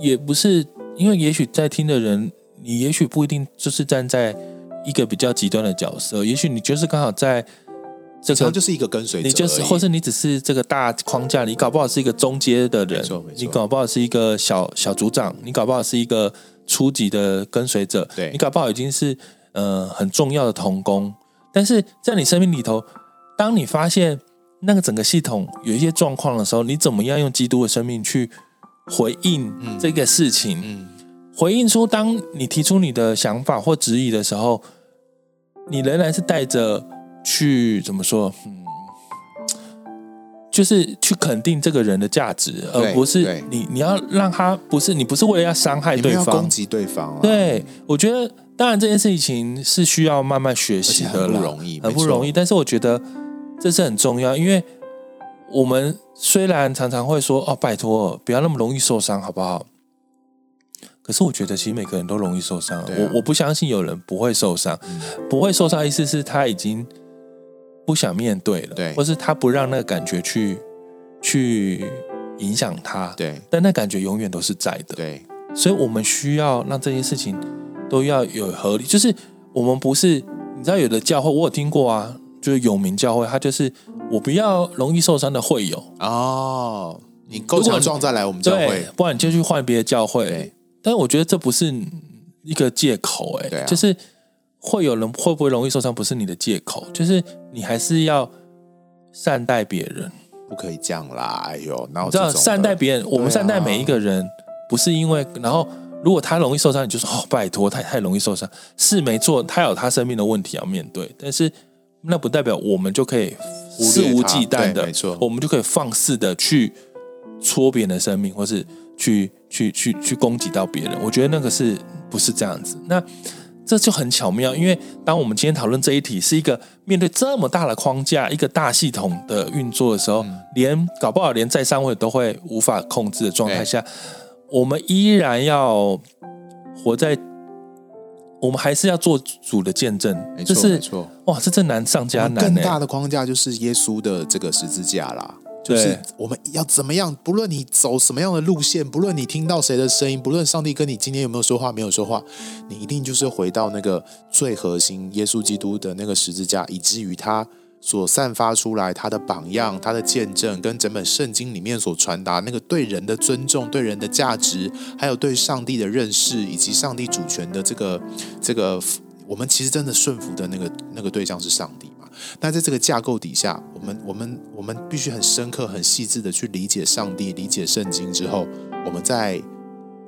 也不是，因为也许在听的人，你也许不一定就是站在一个比较极端的角色，也许你就是刚好在这个就是一个跟随者，你就是，或是你只是这个大框架，你搞不好是一个中阶的人，你搞不好是一个小小组长，你搞不好是一个初级的跟随者，对，你搞不好已经是呃很重要的童工。但是在你生命里头，当你发现那个整个系统有一些状况的时候，你怎么样用基督的生命去回应这个事情？嗯，回应出当你提出你的想法或质疑的时候，你仍然是带着去怎么说？嗯，就是去肯定这个人的价值，而不是你你要让他不是你不是为了要伤害对方，攻击对方啊。对，我觉得。当然，这件事情是需要慢慢学习的，很不容易，很不容易。但是我觉得这是很重要，因为我们虽然常常会说：“哦，拜托，不要那么容易受伤，好不好？”可是我觉得，其实每个人都容易受伤。啊、我我不相信有人不会受伤，嗯、不会受伤，意思是他已经不想面对了，对，或是他不让那个感觉去去影响他，对。但那感觉永远都是在的，对。所以我们需要让这件事情。都要有合理，就是我们不是，你知道有的教会我有听过啊，就是有名教会，他就是我不要容易受伤的会友哦，你够强壮再来我们教会，不然你就去换别的教会。但是我觉得这不是一个借口，哎，啊，就是会有人会不会容易受伤，不是你的借口，就是你还是要善待别人，不可以这样啦。哎呦，你知道善待别人，我们善待每一个人，不是因为然后。如果他容易受伤，你就说哦，拜托，他太容易受伤。是没错，他有他生命的问题要面对，但是那不代表我们就可以肆无忌惮的，没错，我们就可以放肆的去戳别人的生命，或是去去去去攻击到别人。我觉得那个是不是这样子？那这就很巧妙，因为当我们今天讨论这一题是一个面对这么大的框架、一个大系统的运作的时候，嗯、连搞不好连在上位都会无法控制的状态下，我们依然要活在。我们还是要做主的见证，没错，没错。哇，这真难上加难。更大的框架就是耶稣的这个十字架啦，就是我们要怎么样？不论你走什么样的路线，不论你听到谁的声音，不论上帝跟你今天有没有说话，没有说话，你一定就是回到那个最核心，耶稣基督的那个十字架，以至于他。所散发出来，他的榜样、他的见证，跟整本圣经里面所传达那个对人的尊重、对人的价值，还有对上帝的认识，以及上帝主权的这个这个，我们其实真的顺服的那个那个对象是上帝嘛？那在这个架构底下，我们我们我们必须很深刻、很细致的去理解上帝、理解圣经之后，我们再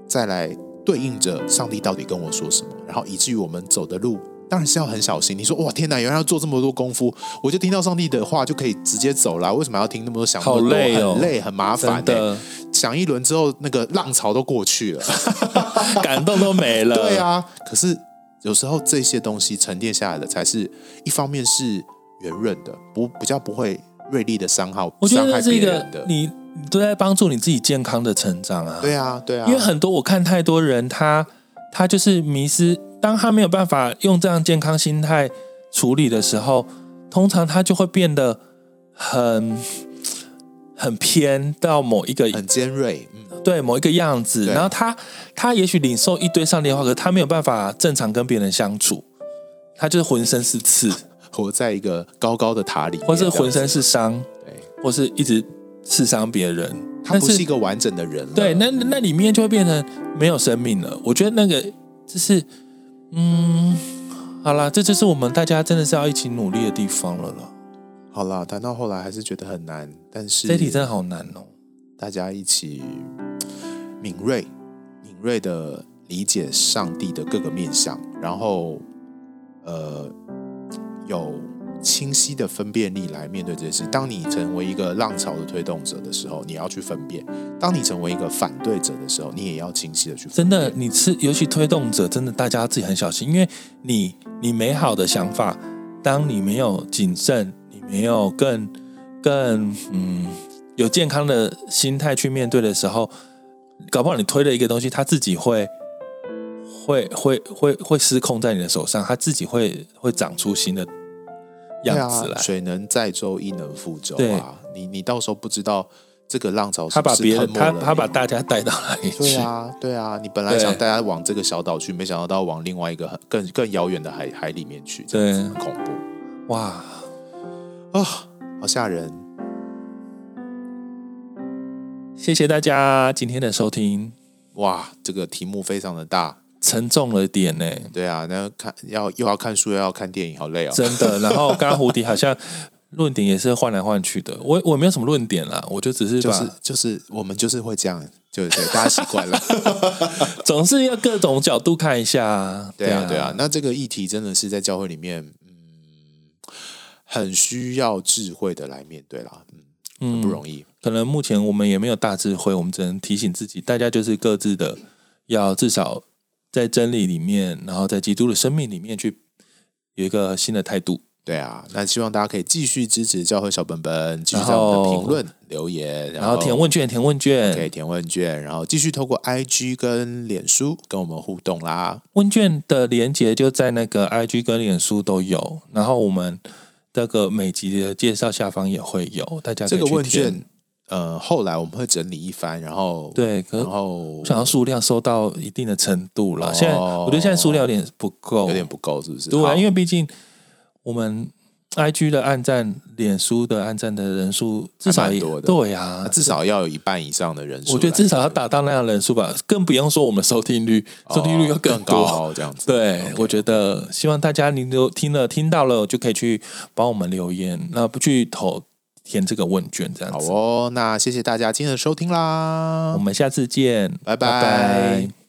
再来对应着上帝到底跟我说什么，然后以至于我们走的路。当然是要很小心。你说哇，天哪，原来要做这么多功夫，我就听到上帝的话就可以直接走了。为什么要听那么多想那么多？好累哦，很累，很麻烦的。想一轮之后，那个浪潮都过去了，感动都没了。对啊，可是有时候这些东西沉淀下来的，才是一方面是圆润的，不比较不会锐利的伤害。我觉得这个你你都在帮助你自己健康的成长啊。对啊，对啊，因为很多我看太多人，他他就是迷失。当他没有办法用这样健康心态处理的时候，通常他就会变得很很偏到某一个很尖锐，嗯，对某一个样子。然后他他也许领受一堆上帝的话，可是他没有办法正常跟别人相处，他就是浑身是刺，活在一个高高的塔里，或是浑身是伤，对，或是一直刺伤别人，他不是一个完整的人。对，那那里面就会变成没有生命了。我觉得那个就是。嗯，好啦，这就是我们大家真的是要一起努力的地方了啦。好啦，谈到后来还是觉得很难，但是这题真的好难哦。大家一起敏锐、敏锐的理解上帝的各个面相，然后呃有。清晰的分辨力来面对这件事。当你成为一个浪潮的推动者的时候，你要去分辨；当你成为一个反对者的时候，你也要清晰的去。真的，你是尤其推动者，真的大家自己很小心，因为你你美好的想法，当你没有谨慎，你没有更更嗯有健康的心态去面对的时候，搞不好你推了一个东西，它自己会会会会会失控在你的手上，它自己会会长出新的。样子来，啊、水能载舟，亦能覆舟啊！你你到时候不知道这个浪潮是是，他把别人他他把大家带到哪里去？对啊，对啊！你本来想大家往这个小岛去，没想到到往另外一个很更更遥远的海海里面去，对，很恐怖！哇啊、哦，好吓人！谢谢大家今天的收听。哇，这个题目非常的大。沉重了点呢，对啊，那看要又要看书又要看电影，好累哦。真的，然后刚刚胡迪好像论点也是换来换去的，我我没有什么论点啦，我就只是就是就是我们就是会这样，就对，大家习惯了，总是要各种角度看一下。对啊，对啊，那这个议题真的是在教会里面，嗯，很需要智慧的来面对啦，嗯，很不容易，嗯。可能目前我们也没有大智慧，我们只能提醒自己，大家就是各自的要至少。在真理里面，然后在基督的生命里面去有一个新的态度。对啊，那希望大家可以继续支持教会小本本，继续在我们的评论留言，然后填问卷，填问卷，可以填问卷，然后继续透过 IG 跟脸书跟我们互动啦。问卷的连接就在那个 IG 跟脸书都有，然后我们这个每集的介绍下方也会有，大家可以。这个问卷。呃，后来我们会整理一番，然后对，然后想要数量收到一定的程度了。哦、现在我觉得现在数量有点不够，有点不够，是不是？对啊，因为毕竟我们 IG 的暗赞、脸书的暗赞的人数至少也多的，对呀、啊，至少要有一半以上的人数。我觉得至少要达到那样的人数吧，更不用说我们收听率，收听率要更高、哦、这样子。对.我觉得希望大家您都听了、听到了，就可以去帮我们留言，那不去投。填这个问卷，这样子。好哦，那谢谢大家今天的收听啦，我们下次见，拜拜。拜拜。